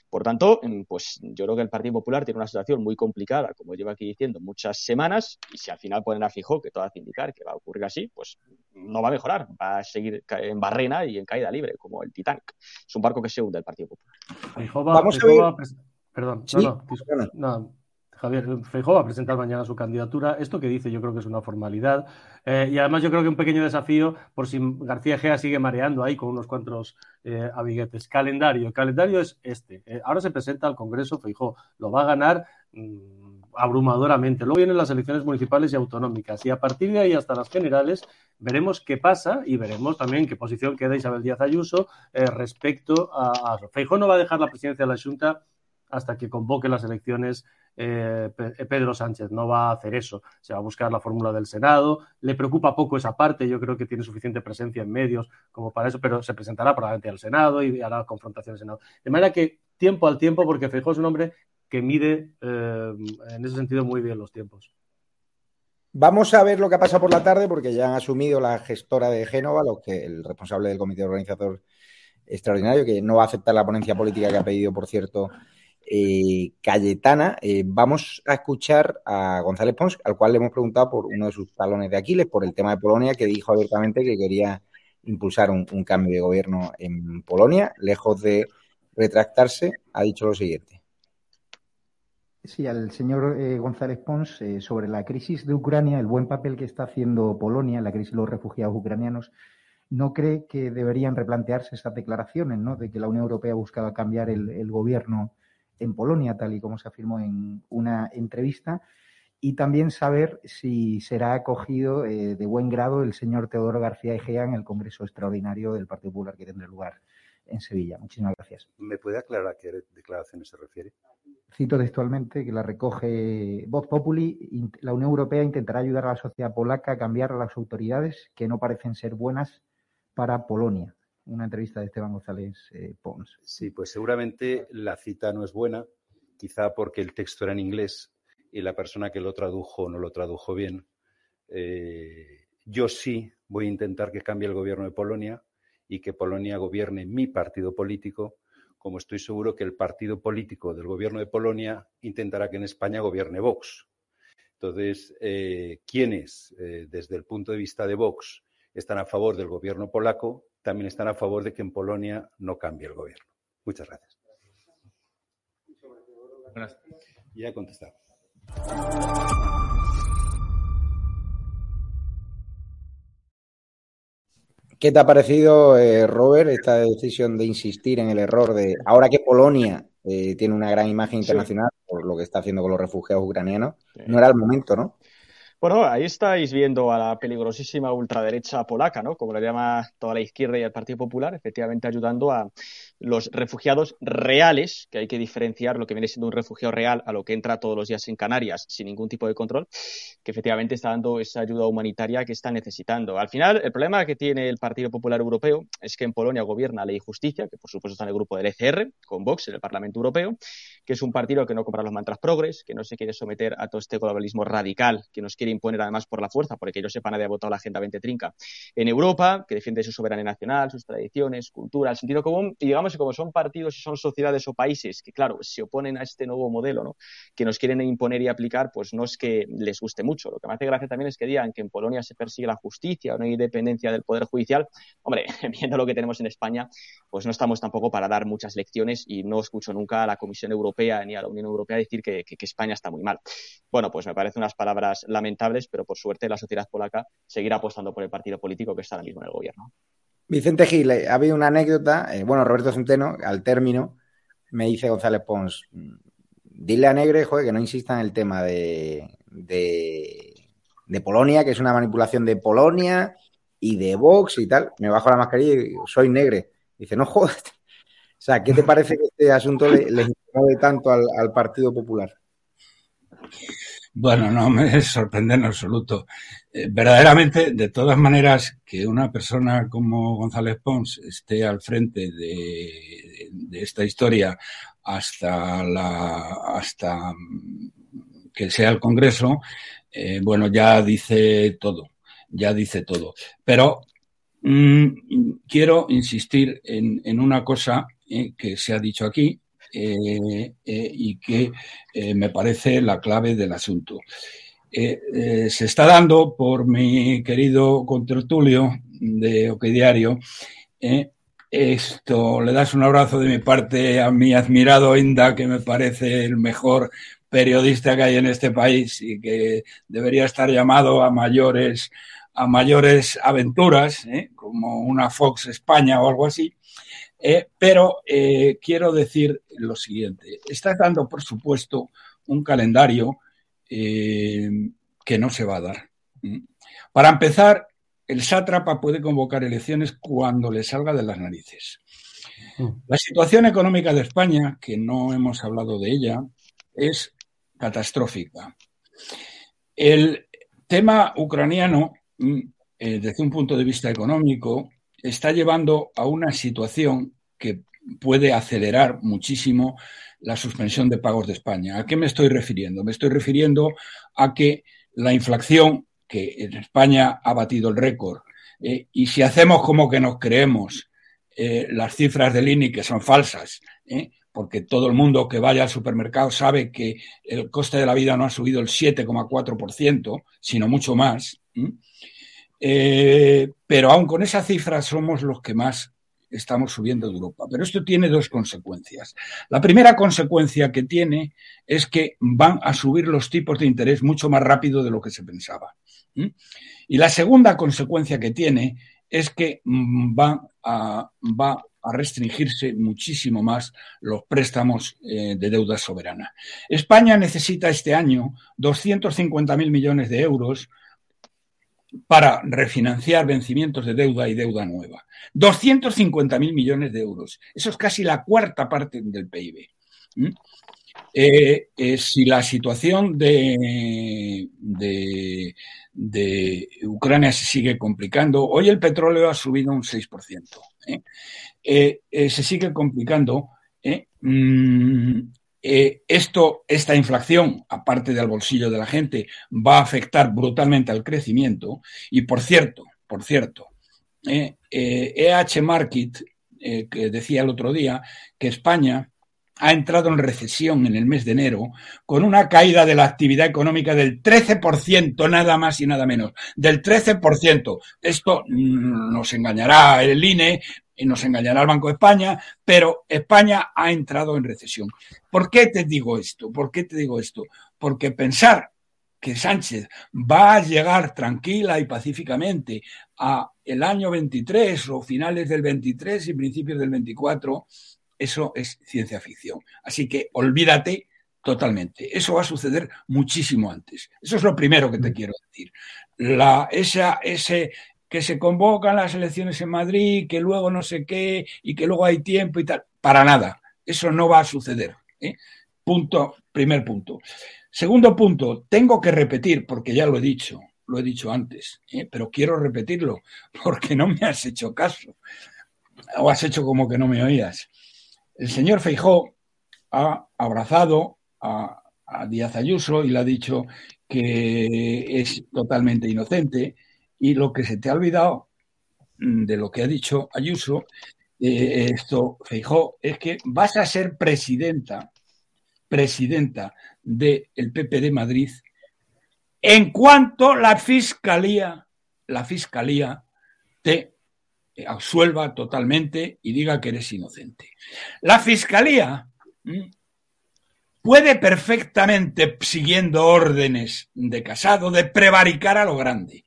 Por tanto, mm, pues yo creo que el Partido Popular tiene una situación muy complicada, como llevo aquí diciendo, muchas semanas, y si al final ponen a fijo, que todo hace indicar que va a ocurrir así, pues no va a mejorar, va a seguir en barrena y en caída libre, como el Titanic. Es un barco que se hunde el Partido Popular. Vamos a ver... Perdón, no, no, Javier Feijóo va a presentar mañana su candidatura. Esto que dice yo creo que es una formalidad. Eh, y además yo creo que un pequeño desafío por si García Gea sigue mareando ahí con unos cuantos eh, amiguetes. Calendario. El calendario es este. Eh, ahora se presenta al Congreso Feijóo. Lo va a ganar mm, abrumadoramente. Luego vienen las elecciones municipales y autonómicas. Y a partir de ahí hasta las generales veremos qué pasa y veremos también qué posición queda Isabel Díaz Ayuso eh, respecto a, a no va a dejar la presidencia de la Junta hasta que convoque las elecciones eh, Pedro Sánchez. No va a hacer eso. Se va a buscar la fórmula del Senado. Le preocupa poco esa parte. Yo creo que tiene suficiente presencia en medios como para eso, pero se presentará probablemente al Senado y hará confrontación al Senado. De manera que tiempo al tiempo, porque Feijóo es un hombre que mide eh, en ese sentido muy bien los tiempos. Vamos a ver lo que ha pasado por la tarde, porque ya han asumido la gestora de Génova, que el responsable del comité organizador extraordinario, que no va a aceptar la ponencia política que ha pedido, por cierto, eh, Cayetana. Eh, vamos a escuchar a González Pons, al cual le hemos preguntado por uno de sus talones de Aquiles, por el tema de Polonia, que dijo abiertamente que quería impulsar un cambio de gobierno en Polonia. Lejos de retractarse, ha dicho lo siguiente. Sí, al señor eh, González Pons eh, sobre la crisis de Ucrania, el buen papel que está haciendo Polonia, la crisis de los refugiados ucranianos, ¿no cree que deberían replantearse esas declaraciones, ¿no? de que la Unión Europea buscaba cambiar el, gobierno en Polonia, tal y como se afirmó en una entrevista? Y también saber si será acogido eh, de buen grado el señor Teodoro García Egea en el Congreso Extraordinario del Partido Popular que tendrá lugar en Sevilla. Muchísimas gracias. ¿Me puede aclarar a qué declaraciones se refiere? Cito textualmente que la recoge Vox Populi. La Unión Europea intentará ayudar a la sociedad polaca a cambiar a las autoridades que no parecen ser buenas para Polonia. Una entrevista de Esteban González eh, Pons. Sí, pues seguramente la cita no es buena, quizá porque el texto era en inglés y la persona que lo tradujo no lo tradujo bien. Eh, yo sí voy a intentar que cambie el gobierno de Polonia y que Polonia gobierne mi partido político como estoy seguro que el partido político del gobierno de Polonia intentará que en España gobierne Vox. Entonces, eh, quienes, eh, desde el punto de vista de Vox, están a favor del gobierno polaco, también están a favor de que en Polonia no cambie el gobierno. Muchas gracias. Ya he contestado. ¿Qué te ha parecido, eh, Robert, esta decisión de insistir en el error de, ahora que Polonia eh, tiene una gran imagen internacional por lo que está haciendo con los refugiados ucranianos, no era el momento, ¿no? Bueno, ahí estáis viendo a la peligrosísima ultraderecha polaca, ¿no? Como le llama toda la izquierda y el Partido Popular, efectivamente ayudando a los refugiados reales, que hay que diferenciar lo que viene siendo un refugiado real a lo que entra todos los días en Canarias sin ningún tipo de control, que efectivamente está dando esa ayuda humanitaria que está necesitando. Al final, el problema que tiene el Partido Popular Europeo es que en Polonia gobierna Ley y Justicia, que por supuesto está en el grupo del ECR, con Vox en el Parlamento Europeo, que es un partido que no compra los mantras progres, que no se quiere someter a todo este globalismo radical que nos quiere imponer además por la fuerza, porque yo sepa nadie votado la Agenda 2030 en Europa, que defiende su soberanía nacional, sus tradiciones, cultura, el sentido común, y digamos que como son partidos y son sociedades o países que, claro, se oponen a este nuevo modelo, ¿no? que nos quieren imponer y aplicar, pues no es que les guste mucho. Lo que me hace gracia también es que digan que en Polonia se persigue la justicia no hay independencia del Poder Judicial. Hombre, *laughs* viendo lo que tenemos en España, pues no estamos tampoco para dar muchas lecciones y no escucho nunca a la Comisión Europea ni a la Unión Europea decir que, que España está muy mal. Bueno, pues me parecen unas palabras lamentables, pero por suerte la sociedad polaca seguirá apostando por el partido político que está ahora mismo en el gobierno. Vicente Gil, eh, ha habido una anécdota, eh, bueno, Roberto Centeno, al término, me dice González Pons, mm, dile a Negre, joder, que no insista en el tema de, Polonia, que es una manipulación de Polonia y de Vox y tal. Me bajo la mascarilla y soy Negre. Dice, no jodas. O sea, ¿qué te parece que este asunto le, le tanto al, al Partido Popular? Bueno, no me *laughs* sorprende en absoluto. Eh, verdaderamente, de todas maneras, que una persona como González Pons esté al frente de, de esta historia hasta la hasta que sea el Congreso, eh, bueno, ya dice todo, ya dice todo. Pero mmm, quiero insistir en, en una cosa eh, que se ha dicho aquí eh, eh, y que eh, me parece la clave del asunto. se está dando por mi querido contertulio de OK Diario. esto, le das un abrazo de mi parte a mi admirado Inda, que me parece el mejor periodista que hay en este país y que debería estar llamado a mayores, a mayores aventuras, como una Fox España o algo así. Eh, pero eh, quiero decir lo siguiente. Está dando, por supuesto, un calendario eh, que no se va a dar. ¿Mm? Para empezar, el sátrapa puede convocar elecciones cuando le salga de las narices. Mm. La situación económica de España, que no hemos hablado de ella, es catastrófica. El tema ucraniano, mm, desde un punto de vista económico, está llevando a una situación que puede acelerar muchísimo la suspensión de pagos de España. ¿A qué me estoy refiriendo? Me estoy refiriendo a que la inflación, que en España ha batido el récord, eh, y si hacemos como que nos creemos eh, las cifras del INI que son falsas, eh, porque todo el mundo que vaya al supermercado sabe que el coste de la vida no ha subido el 7,4%, sino mucho más. Pero aún con esa cifra somos los que más estamos subiendo de Europa. Pero esto tiene dos consecuencias. La primera consecuencia que tiene es que van a subir los tipos de interés mucho más rápido de lo que se pensaba. Y la segunda consecuencia que tiene es que mm, va a, va a restringirse muchísimo más los préstamos eh, de deuda soberana. España necesita este año 250.000 millones de euros para refinanciar vencimientos de deuda y deuda nueva. 250.000 millones de euros. Eso es casi la cuarta parte del PIB. ¿Mm? Eh, eh, si la situación de, Ucrania se sigue complicando, hoy el petróleo ha subido un 6%. ¿eh? se sigue complicando. Mm, eh, esto, esta inflación, aparte del bolsillo de la gente, va a afectar brutalmente al crecimiento. Y por cierto, por cierto, eh, EH Market eh, que decía el otro día que España ha entrado en recesión en el mes de enero con una caída de la actividad económica del 13%, nada más y nada menos, del 13%. Esto mm, nos engañará el INE y nos engañará el Banco de España, pero España ha entrado en recesión. ¿Por qué te digo esto? ¿Por qué te digo esto? Porque pensar que Sánchez va a llegar tranquila y pacíficamente a el año 23 o finales del 23 y principios del 24 eso es ciencia ficción. Así que olvídate totalmente. Eso va a suceder muchísimo antes. Eso es lo primero que te mm. quiero decir. La, esa, ese que se convocan las elecciones en Madrid, que luego no sé qué, y que luego hay tiempo y tal. Para nada. Eso no va a suceder. ¿eh? Punto, primer punto. Segundo punto, tengo que repetir, porque ya lo he dicho, lo he dicho antes, ¿eh? pero quiero repetirlo, *laughs* porque no me has hecho caso. O has hecho como que no me oías. El señor Feijó ha abrazado a, Díaz Ayuso y le ha dicho que es totalmente inocente y lo que se te ha olvidado mm, de lo que ha dicho Ayuso, eh, esto Feijó, es que vas a ser presidenta, presidenta del PP de Madrid en cuanto la fiscalía, la fiscalía te absuelva totalmente y diga que eres inocente. La fiscalía puede perfectamente, siguiendo órdenes de Casado, de prevaricar a lo grande.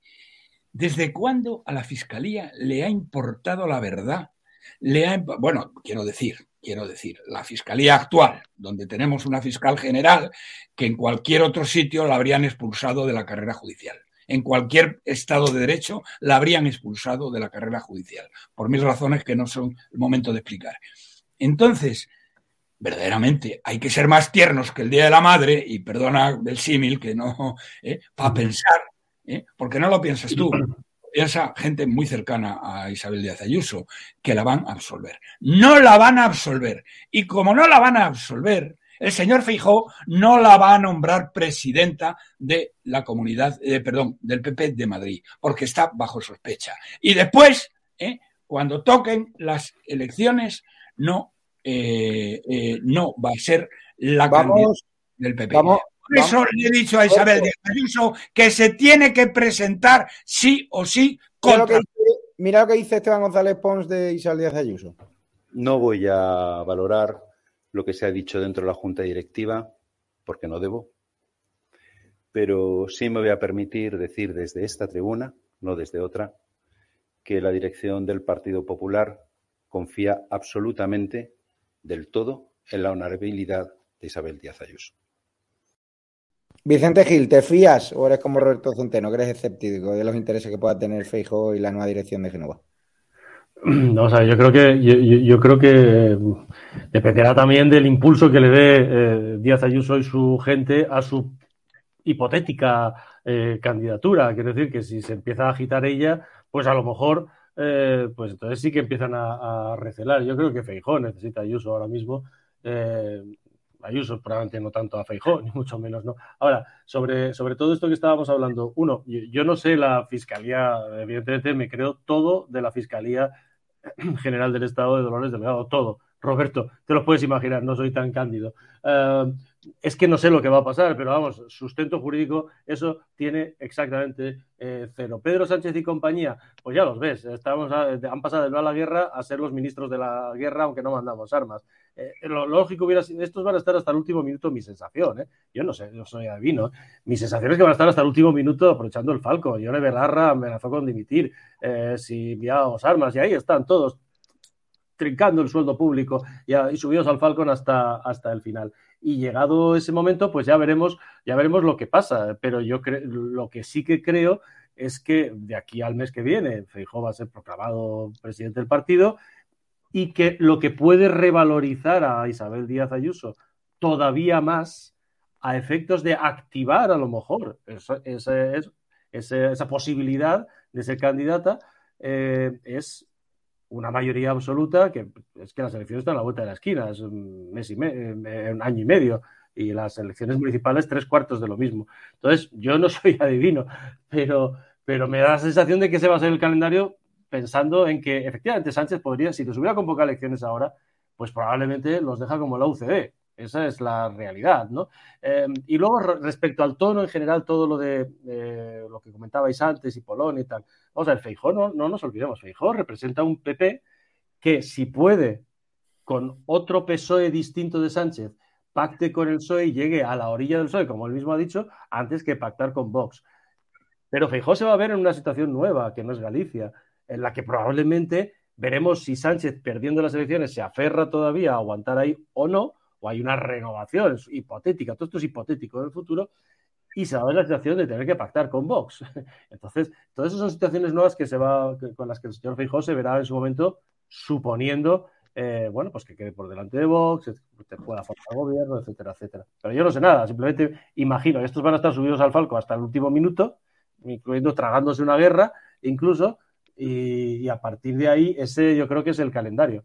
¿Desde cuándo a la fiscalía le ha importado la verdad? Le ha, bueno, quiero decir, quiero decir, la fiscalía actual, donde tenemos una fiscal general que en cualquier otro sitio la habrían expulsado de la carrera judicial en cualquier Estado de Derecho la habrían expulsado de la carrera judicial, por mil razones que no son el momento de explicar. Entonces, verdaderamente hay que ser más tiernos que el Día de la Madre, y perdona del símil que no, ¿eh? para pensar, ¿eh? porque no lo piensas tú, piensa gente muy cercana a Isabel Díaz Ayuso, que la van a absolver. No la van a absolver. Y como no la van a absolver, el señor Feijó no la va a nombrar presidenta de la comunidad, eh, perdón, del PP de Madrid, porque está bajo sospecha. Y después, eh, cuando toquen las elecciones, no, eh, no va a ser la candidata del PP. Por eso le he dicho a Isabel Díaz Ayuso que se tiene que presentar sí o sí contra. Mira lo que dice, Esteban González Pons de Isabel Díaz Ayuso. No voy a valorar lo que se ha dicho dentro de la Junta Directiva, porque no debo, pero sí me voy a permitir decir desde esta tribuna, no desde otra, que la dirección del Partido Popular confía absolutamente del todo en la honorabilidad de Isabel Díaz Ayuso. Vicente Gil, ¿te fías o eres como Roberto Centeno, que eres escéptico de los intereses que pueda tener Feijo y la nueva dirección de Genova? No, o sea, yo creo que yo, creo que dependerá también del impulso que le dé eh, Díaz Ayuso y su gente a su hipotética eh, candidatura. Quiero decir que si se empieza a agitar ella, pues a lo mejor, eh, pues entonces sí que empiezan a, recelar. Yo creo que Feijó necesita Ayuso ahora mismo. Ayuso probablemente no tanto a Feijó, *laughs* ni mucho menos, ¿no? Ahora, sobre, sobre todo esto que estábamos hablando, uno, yo no sé la fiscalía, evidentemente me creo todo de la fiscalía *clears throat* general del Estado de Dolores Delgado, todo. Roberto, te lo puedes imaginar, no soy tan cándido. Eh, es que no sé lo que va a pasar, pero vamos, sustento jurídico, eso tiene exactamente eh, cero. Pedro Sánchez y compañía, pues ya los ves, estamos han pasado de no a la guerra a ser los ministros de la guerra, aunque no mandamos armas. Eh, lo lógico hubiera sido, estos van a estar hasta el último minuto, mi sensación, ¿eh? yo no sé, yo soy adivino, mi sensación es que van a estar hasta el último minuto aprovechando el falco. Yone Belarra amenazó con dimitir si enviábamos armas y ahí están todos trincando el sueldo público y, y subidos al Falcon hasta, hasta el final. Y llegado ese momento, pues ya veremos, ya veremos lo que pasa. Pero yo lo que sí que creo es que de aquí al mes que viene, Feijóo va a ser proclamado presidente del partido y que lo que puede revalorizar a Isabel Díaz Ayuso todavía más a efectos de activar a lo mejor esa, esa, posibilidad de ser candidata eh, es una mayoría absoluta que es que las elecciones están a la vuelta de la esquina, es un, mes y eh, un año y medio, y las elecciones municipales tres cuartos de lo mismo. Entonces, yo no *laughs* soy adivino, pero, pero me da la sensación de que ese va a ser el calendario pensando en que efectivamente Sánchez podría, si los hubiera convocado elecciones ahora, pues probablemente los deja como la UCD. Esa es la realidad, ¿no? Eh, y luego, respecto al tono en general, todo lo de lo que comentabais antes y Polonia y tal. Vamos a ver, Feijó, no, no nos olvidemos, Feijó representa un PP que si puede, con otro PSOE distinto de Sánchez, pacte con el PSOE y llegue a la orilla del PSOE, como él mismo ha dicho, antes que pactar con Vox. Pero Feijó se va a ver en una situación nueva, que no es Galicia, en la que probablemente veremos si Sánchez, perdiendo las elecciones, se aferra todavía a aguantar ahí o no, o hay una renovación hipotética, todo esto es hipotético en el futuro, y se va a ver la situación de tener que pactar con Vox. *laughs* Entonces, todas esas son situaciones nuevas que se va, con las que el señor Feijó se verá en su momento, suponiendo, eh, bueno, pues que quede por delante de Vox, que pueda formar gobierno, etcétera, etcétera. Pero yo no sé nada, simplemente imagino, estos van a estar subidos al falco hasta el último minuto, incluyendo tragándose una guerra, incluso, y a partir de ahí, ese yo creo que es el calendario.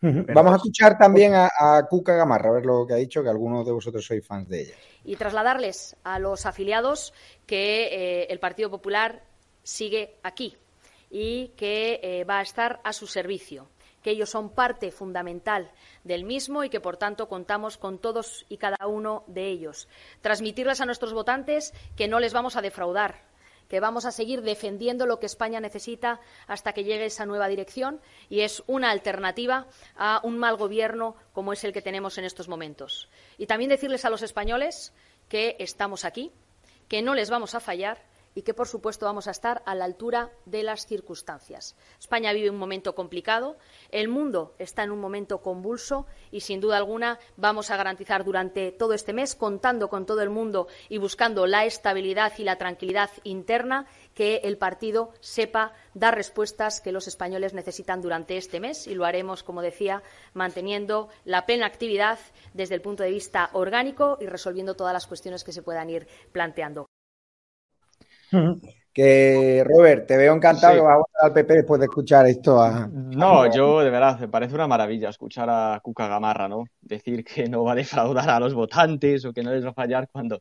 Vamos a escuchar también a, Cuca Gamarra, a ver lo que ha dicho, que algunos de vosotros sois fans de ella. Y trasladarles a los afiliados que eh, el Partido Popular sigue aquí y que eh, va a estar a su servicio, que ellos son parte fundamental del mismo y que, por tanto, contamos con todos y cada uno de ellos. Transmitirles a nuestros votantes que no les vamos a defraudar, que vamos a seguir defendiendo lo que España necesita hasta que llegue esa nueva dirección y es una alternativa a un mal gobierno como es el que tenemos en estos momentos. Y también decirles a los españoles que estamos aquí, que no les vamos a fallar y que, por supuesto, vamos a estar a la altura de las circunstancias. España vive un momento complicado, el mundo está en un momento convulso y, sin duda alguna, vamos a garantizar durante todo este mes, contando con todo el mundo y buscando la estabilidad y la tranquilidad interna, que el partido sepa dar respuestas que los españoles necesitan durante este mes y lo haremos, como decía, manteniendo la plena actividad desde el punto de vista orgánico y resolviendo todas las cuestiones que se puedan ir planteando. *laughs* Que Robert, te veo encantado que vas a votar al PP después de escuchar esto. A... No, yo de verdad, me parece una maravilla escuchar a Cuca Gamarra, ¿no? Decir que no va a defraudar a los votantes o que no les va a fallar cuando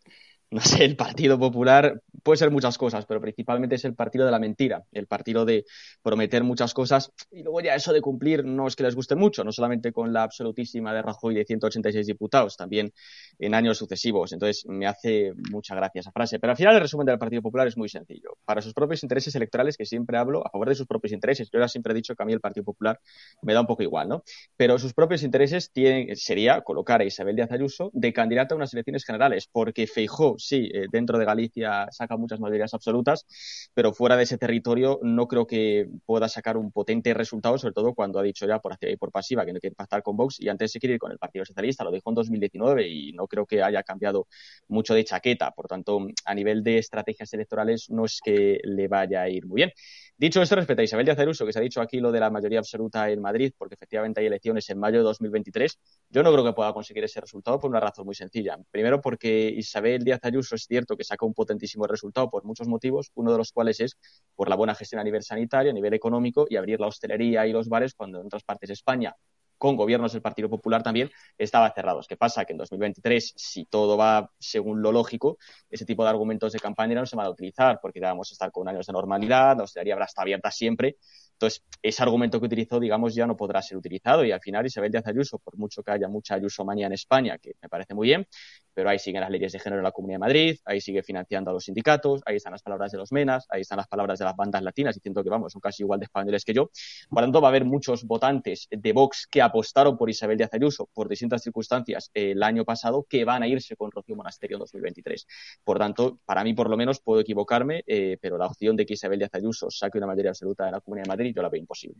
no sé, el Partido Popular puede ser muchas cosas, pero principalmente es el partido de la mentira, el partido de prometer muchas cosas y luego ya eso de cumplir no es que les guste mucho, no solamente con la absolutísima de Rajoy de 186 diputados, también en años sucesivos. Entonces me hace mucha gracia esa frase. Pero al final el resumen del Partido Popular es muy sencillo. Para sus propios intereses electorales, que siempre hablo a favor de sus propios intereses, yo ya siempre he dicho que a mí el Partido Popular me da un poco igual, ¿no? Pero sus propios intereses tienen, sería colocar a Isabel Díaz Ayuso de candidata a unas elecciones generales, porque Feijó sí, eh, dentro de Galicia saca muchas mayorías absolutas, pero fuera de ese territorio no creo que pueda sacar un potente resultado, sobre todo cuando ha dicho ya por activa y por pasiva que no quiere pactar con Vox y antes se quiere ir con el Partido Socialista, lo dijo en 2019 y no creo que haya cambiado mucho de chaqueta. Por tanto, a nivel de estrategias electorales no es que le vaya a ir muy bien. Dicho esto, respecto a Isabel Díaz Ayuso, que se ha dicho aquí lo de la mayoría absoluta en Madrid, porque efectivamente hay elecciones en mayo de 2023, yo no creo que pueda conseguir ese resultado por una razón muy sencilla. Primero, porque Isabel Díaz Ayuso es cierto que saca un potentísimo resultado por muchos motivos, uno de los cuales es por la buena gestión a nivel sanitario, a nivel económico y abrir la hostelería y los bares cuando en otras partes de España con gobiernos del Partido Popular también, estaba cerrados. ¿Qué pasa? Que en 2023, si todo va según lo lógico, ese tipo de argumentos de campaña no se van a utilizar porque vamos a estar con años de normalidad, la hostelería habrá estar abierta siempre. Entonces, ese argumento que utilizó, digamos, ya no podrá ser utilizado y al final Isabel Díaz Ayuso, por mucho que haya mucha Ayuso-manía en España, que me parece muy bien, pero ahí siguen las leyes de género en la Comunidad de Madrid, ahí sigue financiando a los sindicatos, ahí están las palabras de los menas, ahí están las palabras de las bandas latinas, diciendo que, vamos, son casi igual de españoles que yo. Por lo tanto, va a haber muchos votantes de Vox que apostaron por Isabel Díaz Ayuso por distintas circunstancias el año pasado que van a irse con Rocío Monasterio en 2023. Por tanto, para mí, por lo menos, puedo equivocarme, eh, pero la opción de que Isabel Díaz Ayuso saque una mayoría absoluta de la Comunidad de Madrid, yo la veo imposible.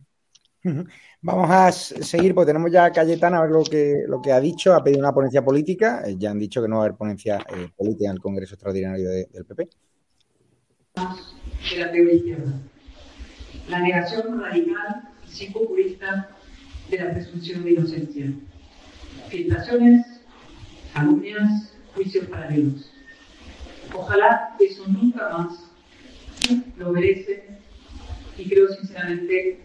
Vamos a seguir, porque tenemos ya a Cayetana a ver lo que, lo que ha dicho. Ha pedido una ponencia política. Eh, ya han dicho que no va a haber ponencia eh, política en el Congreso Extraordinario del PP. De la teoría izquierda. La negación radical y populista de la presunción de inocencia. Filtraciones, calumnias, juicios paralelos. Ojalá eso nunca más lo merece y creo sinceramente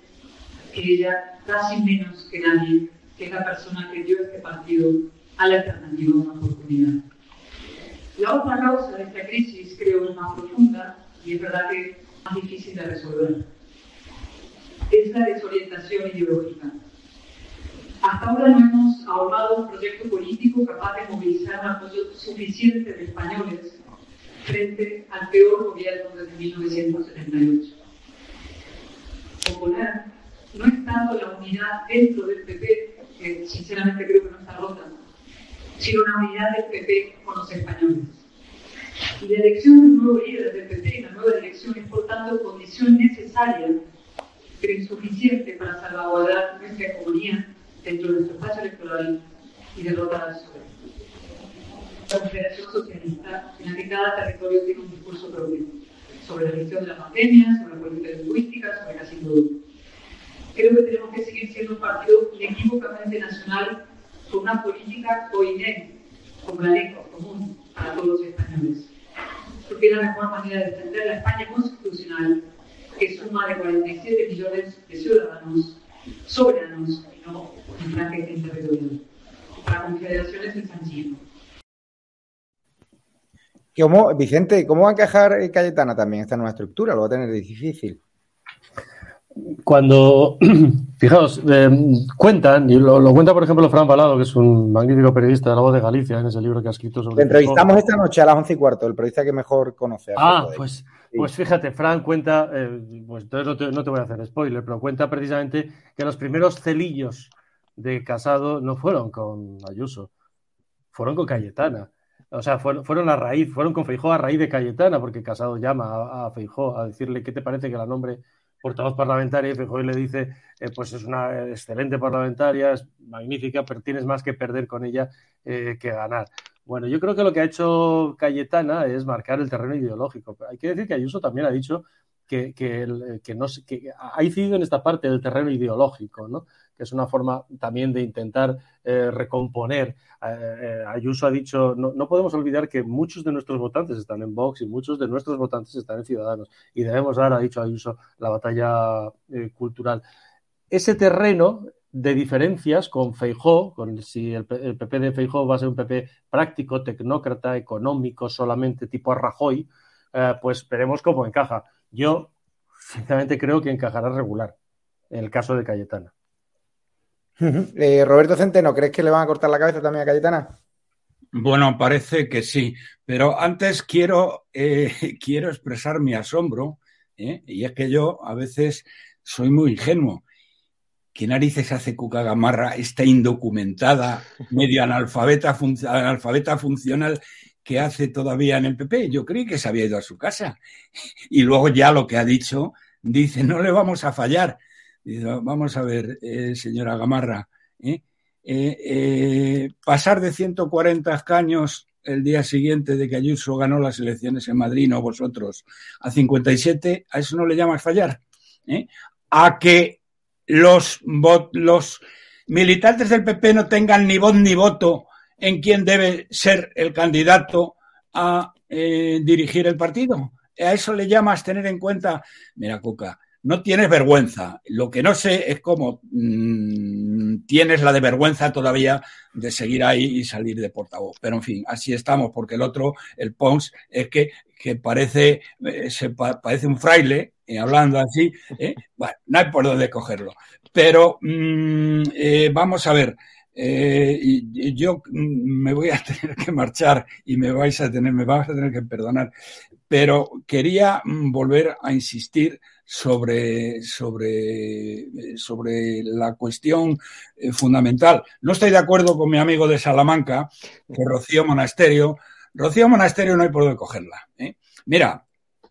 que ella, casi menos que nadie, es la persona que dio este partido a la alternativa una oportunidad. La otra causa de esta crisis creo es más profunda y es verdad que más difícil de resolver. es la desorientación ideológica. Hasta ahora no hemos ahorrado un proyecto político capaz de movilizar un apoyo suficiente de españoles frente al peor gobierno desde 1978. Oponer, no estando la unidad dentro del PP, que sinceramente creo que no está rota, sino una unidad del PP con los españoles. Y la elección de un nuevo líder del PP y la nueva elección es, por tanto, condición necesaria, pero insuficiente para salvaguardar nuestra economía dentro de nuestro espacio electoral y derrotar al PSOE. La Confederación Socialista, en la que cada territorio tiene un discurso propio sobre la gestión de la pandemia, sobre la política lingüística, sobre casi todo. Creo que tenemos que seguir siendo un partido inequívocamente nacional con una política OINE, como la lengua común para todos los españoles. Porque es la mejor manera de defender la España constitucional, que suma de 47 millones de ciudadanos soberanos y no en franqueza territorial. Para confederaciones es sencillo. ¿Cómo, Vicente, ¿cómo va a encajar Cayetana también esta nueva estructura? Lo va a tener difícil. Cuando, *clears throat* fijaos, eh, cuentan, y lo, lo, cuenta por ejemplo Fran Balado, que es un magnífico periodista de La Voz de Galicia, en ese libro que ha escrito sobre... Te entrevistamos esta noche a las once y cuarto, el periodista que mejor conoce. Ah, pues, sí. pues fíjate, Fran cuenta, eh, pues entonces no te, no te voy a hacer spoiler, pero cuenta precisamente que los primeros celillos de Casado no fueron con Ayuso, fueron con Cayetana. O sea, fueron, a raíz, fueron con Feijó a raíz de Cayetana, porque Casado llama a, a Feijó a decirle qué te parece que la nombre portavoz parlamentaria y Feijó le dice, eh, pues es una excelente parlamentaria, es magnífica, pero tienes más que perder con ella eh, que ganar. Bueno, yo creo que lo que ha hecho Cayetana es marcar el terreno ideológico. Hay que decir que Ayuso también ha dicho que, que, que, no, que ha incidido en esta parte del terreno ideológico, ¿no? Que es una forma también de intentar eh, recomponer. Eh, Ayuso ha dicho, no, no, podemos olvidar que muchos de nuestros votantes están en Vox y muchos de nuestros votantes están en Ciudadanos y debemos dar, ha dicho Ayuso, la batalla eh, cultural. Ese terreno de diferencias con Feijó, con si el, PP de Feijó va a ser un PP práctico, tecnócrata, económico, solamente tipo Rajoy, eh, pues veremos cómo encaja. Yo, sinceramente, creo que encajará regular en el caso de Cayetana. Eh, Roberto Centeno, ¿crees que le van a cortar la cabeza también a Cayetana? Bueno, parece que sí, pero antes quiero, eh, *laughs* quiero expresar mi asombro, ¿eh? y es que yo a veces soy muy ingenuo. ¿Qué narices hace Cuca Gamarra, esta indocumentada, medio analfabeta, analfabeta funcional que hace todavía en el PP? Yo creí que se había ido a su casa. *laughs* Y luego ya lo que ha dicho, dice, no le vamos a fallar. Dice, vamos a ver, eh, señora Gamarra, ¿eh? Eh, pasar de 140 escaños el día siguiente de que Ayuso ganó las elecciones en Madrid, no vosotros, a 57, ¿a eso no le llamas fallar? A que los, los militantes del PP no tengan ni voz ni voto en quién debe ser el candidato a dirigir el partido. ¿A eso le llamas tener en cuenta? Mira, Cuca, no tienes vergüenza. Lo que no sé es cómo mmm, tienes la de vergüenza todavía de seguir ahí y salir de portavoz. Pero en fin, así estamos, porque el otro, el Pons, es que, que parece, eh, se pa parece un fraile, eh, hablando así. ¿eh? Bueno, no hay por dónde cogerlo. Pero mmm, vamos a ver. Yo me voy a *laughs* tener que marchar y me vais a tener, me vais a tener que perdonar. Pero quería mm, volver a insistir sobre, sobre, sobre la cuestión eh, fundamental. No estoy de acuerdo con mi amigo de Salamanca, que Rocío Monasterio. Rocío Monasterio no hay por dónde cogerla. ¿eh? Mira,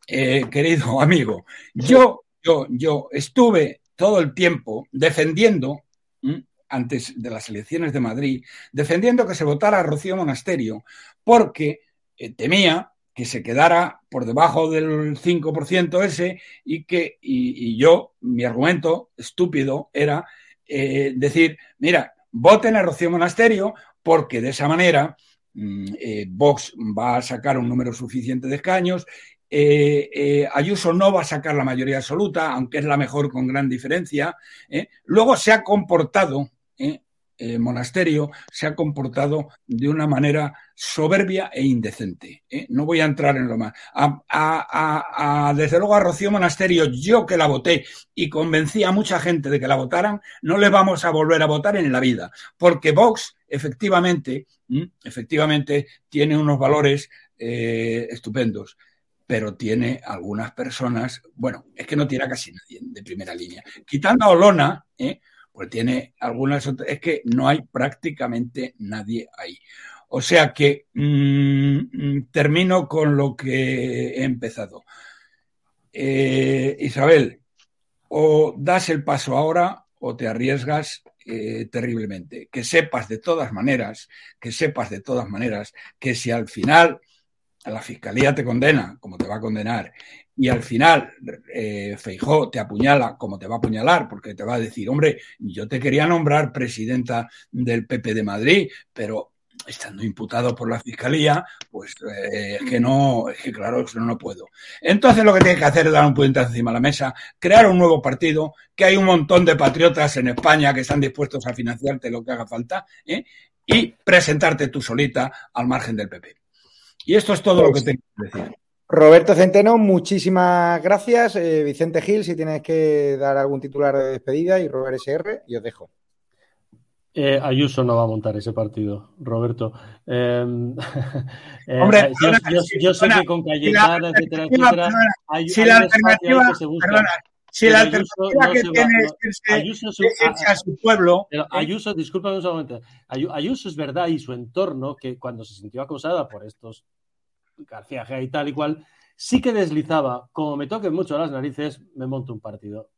eh, querido amigo, yo, yo, yo estuve todo el tiempo defendiendo, ¿eh? antes de las elecciones de Madrid, defendiendo que se votara a Rocío Monasterio, porque temía que se quedara por debajo del 5% ese y que, y, yo, mi argumento estúpido era eh, decir, mira, voten a Rocío Monasterio porque de esa manera mm, eh, Vox va a sacar un número suficiente de escaños, eh, Ayuso no va a sacar la mayoría absoluta, aunque es la mejor con gran diferencia. Luego se ha comportado eh, monasterio se ha comportado de una manera soberbia e indecente. ¿eh? No voy a entrar en lo más. A, desde luego a Rocío Monasterio, yo que la voté y convencí a mucha gente de que la votaran, no le vamos a volver a votar en la vida, porque Vox efectivamente, efectivamente tiene unos valores eh, estupendos pero tiene algunas personas, bueno, es que no tiene a casi nadie de primera línea. Quitando a Olona, ¿eh? Pues tiene algunas es que no hay prácticamente nadie ahí. O sea que mm, mm, termino con lo que he empezado. Eh, Isabel, o das el paso ahora o te arriesgas eh, terriblemente. Que sepas de todas maneras, que sepas de todas maneras que si al final la fiscalía te condena, como te va a condenar, y al final eh, Feijó te apuñala como te va a apuñalar, porque te va a decir, hombre, yo te quería nombrar presidenta del PP de Madrid, pero estando imputado por la fiscalía, pues eh, es que no, es que claro, eso no puedo. Entonces lo que tienes que hacer es dar un puñetazo encima de la mesa, crear un nuevo partido, que hay un montón de patriotas en España que están dispuestos a financiarte lo que haga falta, ¿eh? y presentarte tú solita al margen del PP. Y esto es todo lo que tengo que decir. Roberto Centeno, muchísimas gracias. Eh, Vicente Gil, si tienes que dar algún titular de despedida y Robert SR, y os dejo. Eh, Ayuso no va a montar ese partido, Roberto. Em, *laughs* eh, Hombre, yo, sé que con Cayetana, etcétera, etcétera, hay, si la alternativa, perdona, si la alternativa que tiene es Ayuso a, su pueblo. Pero Ayuso, discúlpame un momento, Ayuso es verdad y su entorno, que cuando se sintió acosada por estos García G y tal y cual, sí que deslizaba, como me toquen mucho las narices, me monto un partido.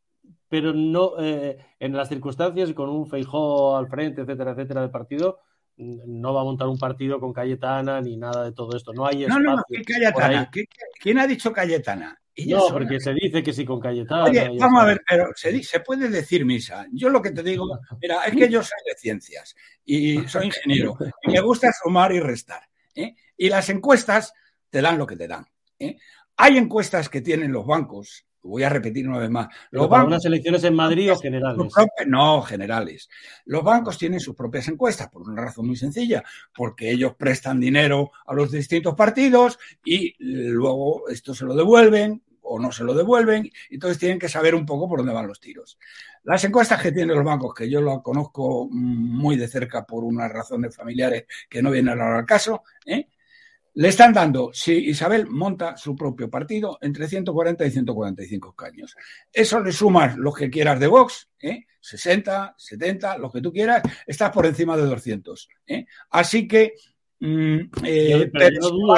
Pero no eh, en las circunstancias, con un Feijó al frente, etcétera, etcétera, del partido, no va a montar un partido con Cayetana ni nada de todo esto. No hay No, no, ¿qué Cayetana? ¿Quién ha dicho Cayetana? no, porque se dice que sí con Cayetana. Oye, vamos a ver, pero se, se puede decir misa. Yo lo que te digo, mira, es que yo soy de ciencias y soy ingeniero y me gusta sumar y restar. ¿eh? Y las encuestas te dan lo que te dan. ¿eh? Hay encuestas que tienen los bancos, voy a repetir una vez más. Los bancos, unas elecciones en Madrid o generales? no, generales. Los bancos tienen sus propias encuestas por una razón muy sencilla, porque ellos prestan dinero a los distintos partidos y luego esto se lo devuelven o no se lo devuelven, entonces tienen que saber un poco por dónde van los tiros. Las encuestas que tienen los bancos, que yo lo conozco muy de cerca por unas razones familiares que no vienen ahora al caso, ¿eh? Le están dando, si Isabel monta su propio partido, entre 140 y 145 caños. Eso le sumas los que quieras de Vox, ¿eh? 60, 70, los que tú quieras, estás por encima de 200. ¿eh? Así que mm, eh, yo, no dudo,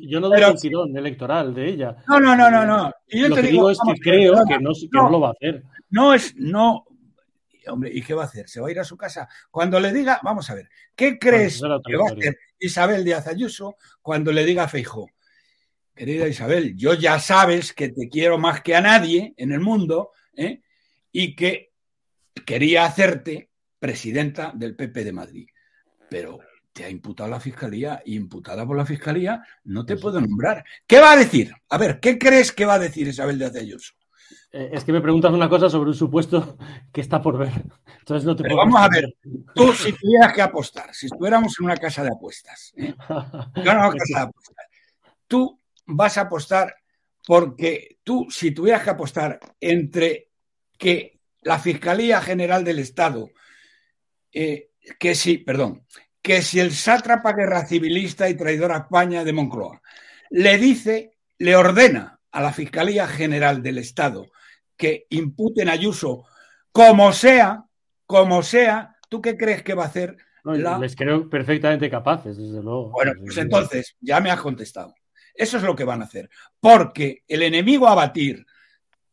yo, no dudo el tirón electoral de ella. No, no, no, no. no. Y yo lo te que digo, es que creo que, no, que no, lo va a hacer. No es, no, hombre, ¿y qué va a hacer? ¿Se va a ir a su casa? Cuando le diga, vamos a ver, ¿qué crees que va a hacer Isabel Díaz Ayuso cuando le diga a Feijó? Querida Isabel, yo ya sabes que te quiero más que a nadie en el mundo ¿eh? y que quería hacerte presidenta del PP de Madrid. Pero te ha imputado la fiscalía y imputada por la fiscalía no te puedo nombrar. ¿Qué va a decir? A ver, ¿qué crees que va a decir Isabel Díaz Ayuso? Eh, es que me preguntas una cosa sobre un supuesto *laughs* que está por ver. Entonces no te Pero vamos a ver, tú si tuvieras que apostar, si estuviéramos en una casa de apuestas, ¿eh? *laughs* no, casa de apuestas, tú vas a apostar porque tú, si tuvieras que apostar entre que la Fiscalía General del Estado, eh, que sí, perdón, que si el sátrapa guerra civilista y traidor a España de Moncloa le dice, le ordena a la Fiscalía General del Estado que imputen a Ayuso, como sea, como sea, ¿tú qué crees que va a hacer? Les creo perfectamente capaces, desde luego. Bueno, pues entonces, ya me has contestado. Eso es lo que van a hacer. Porque el enemigo a batir,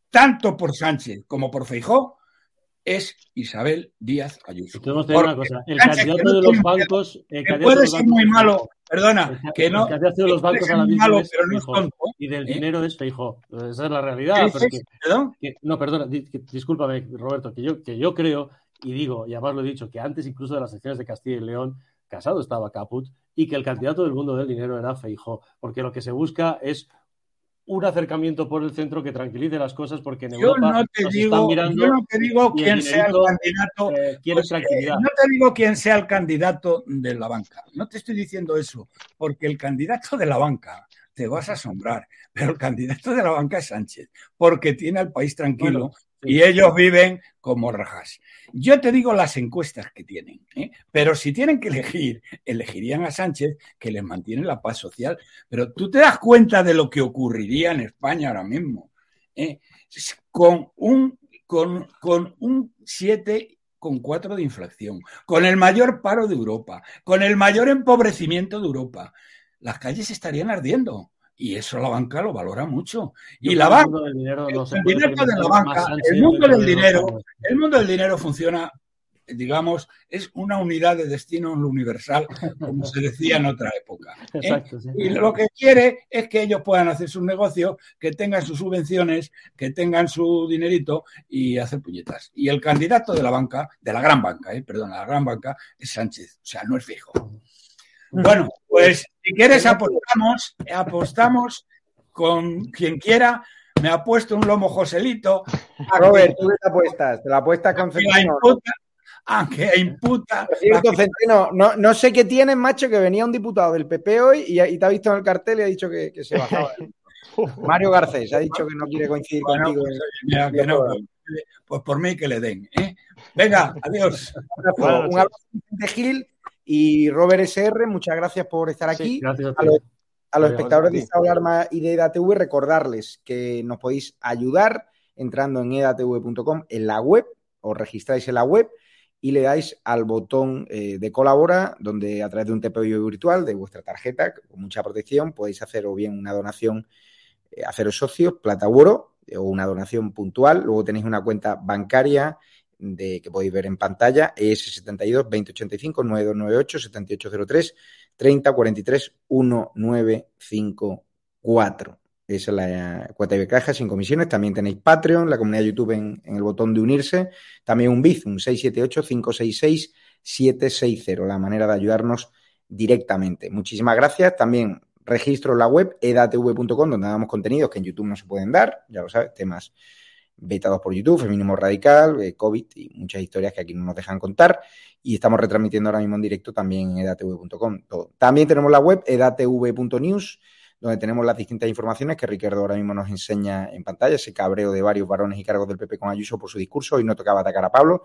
tanto por Sánchez como por Feijó, es Isabel Díaz Ayuso. una cosa. El candidato de los bancos. puede ser muy malo, perdona, que no. El candidato de los bancos a la misma malo, pero no es tonto. Y del ¿eh? dinero es Feijó. Esa es la realidad. ¿Perdón? no, perdona, discúlpame, Roberto, que yo, que yo creo, y digo, y además lo he dicho, que antes incluso de las elecciones de Castilla y León, Casado estaba Caput, y que el candidato del mundo del dinero era Feijó, porque lo que se busca es un acercamiento por el centro que tranquilice las cosas porque en Europa no te nos digo, están mirando yo no te digo quién sea el candidato. eh, pues, tranquilidad. eh, no te digo quién sea el candidato de la banca. No te estoy diciendo eso, porque el candidato de la banca te vas a asombrar, pero el candidato de la banca es Sánchez, porque tiene al país tranquilo Bueno. Y ellos viven como rajas. Yo te digo las encuestas que tienen, ¿eh? pero si tienen que elegir, elegirían a Sánchez, que les mantiene la paz social. Pero tú te das cuenta de lo que ocurriría en España ahora mismo, ¿eh? con un con, con un 7,4 de inflación, con el mayor paro de Europa, con el mayor empobrecimiento de Europa. Las calles estarían ardiendo. Y eso la banca lo valora mucho. Y Yo la el banca, dinero no el dinero de la banca, el mundo del dinero, el mundo del dinero funciona, digamos, es una unidad de destino universal, como se decía en otra época. ¿eh? Exacto, sí. Y lo que quiere es que ellos puedan hacer sus negocios, que tengan sus subvenciones, que tengan su dinerito y hacer puñetas. Y el candidato de la banca, de la gran banca, eh, perdón, la gran banca, es Sánchez. O sea, no es fijo. Bueno, pues si quieres apostamos, apostamos con quien quiera. Me ha puesto un lomo Joselito. a *laughs* Robert, ¿tú qué te apuestas? ¿Te la apuestas con Centeno? imputa, a que imputa. Por cierto, Centeno, no, no sé qué tienes, macho, que venía un diputado del PP hoy y, y te ha visto en el cartel y ha dicho que, que se bajaba. *laughs* Mario Garcés ha dicho que no quiere coincidir Bueno, contigo. pues, en- oye, mira, que no, pues, pues por mí que le den. ¿eh? Venga, adiós. Un abrazo, Vicente Gil y Robert SR, muchas gracias por estar Sí, aquí. gracias a los, a los Vale, espectadores de. Estado Alarma y de EDATV, recordarles que nos podéis ayudar entrando en edatv.com en la web, os registráis en la web y le dais al botón eh, de colabora, donde a través de un TPO virtual de vuestra tarjeta, con mucha protección, podéis hacer o bien una donación, eh, haceros socios, plata oro, o una donación puntual. Luego tenéis una cuenta bancaria de, que podéis ver en pantalla, ES72 2085 9298 7803 3043 1954. Esa es la cuota de caja sin comisiones. También tenéis Patreon, la comunidad de YouTube en, el botón de unirse. También un BIZ, un 678-566-760, la manera de ayudarnos directamente. Muchísimas gracias. También registro en la web edatv.com, donde damos contenidos que en YouTube no se pueden dar, ya lo sabes, temas vetados por YouTube, feminismo radical, eh, COVID y muchas historias que aquí no nos dejan contar. Y estamos retransmitiendo ahora mismo en directo también en edatv.com. También tenemos la web edatv.news, donde tenemos las distintas informaciones que Ricardo ahora mismo nos enseña en pantalla, ese cabreo de varios varones y cargos del PP con Ayuso por su discurso. Hoy no tocaba atacar a Pablo.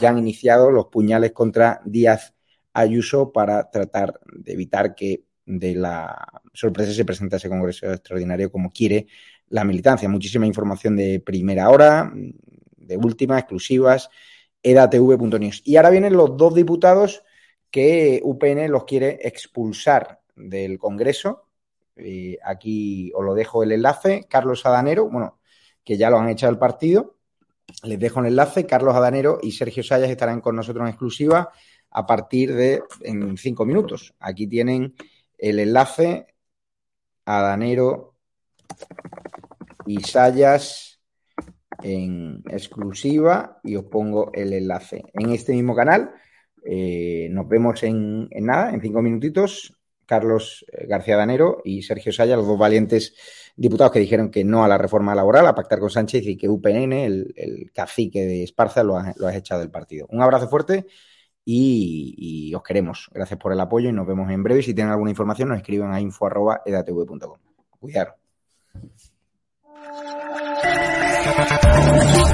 Ya han iniciado los puñales contra Díaz Ayuso para tratar de evitar que de la sorpresa se presente ese Congreso extraordinario como quiere la militancia. Muchísima información de primera hora, de última, exclusivas, edatv.news. Y ahora vienen los dos diputados que UPN los quiere expulsar del Congreso. Aquí os lo dejo el enlace. Carlos Adanero, bueno, que ya lo han echado el partido. Les dejo el enlace. Carlos Adanero y Sergio Sayas estarán con nosotros en exclusiva a partir de en cinco minutos. Aquí tienen el enlace. Adanero y Sayas en exclusiva y os pongo el enlace en este mismo canal. Eh, nos vemos en, nada, en cinco minutitos. Carlos eh, García Danero y Sergio Sayas, los dos valientes diputados que dijeron que no a la reforma laboral, a pactar con Sánchez y que UPN, el, cacique de Esparza, lo ha, lo ha, echado del partido. Un abrazo fuerte y, y, os queremos. Gracias por el apoyo y nos vemos en breve. Si tienen alguna información, nos escriben a info.edatv.com. Cuidado. Thank you.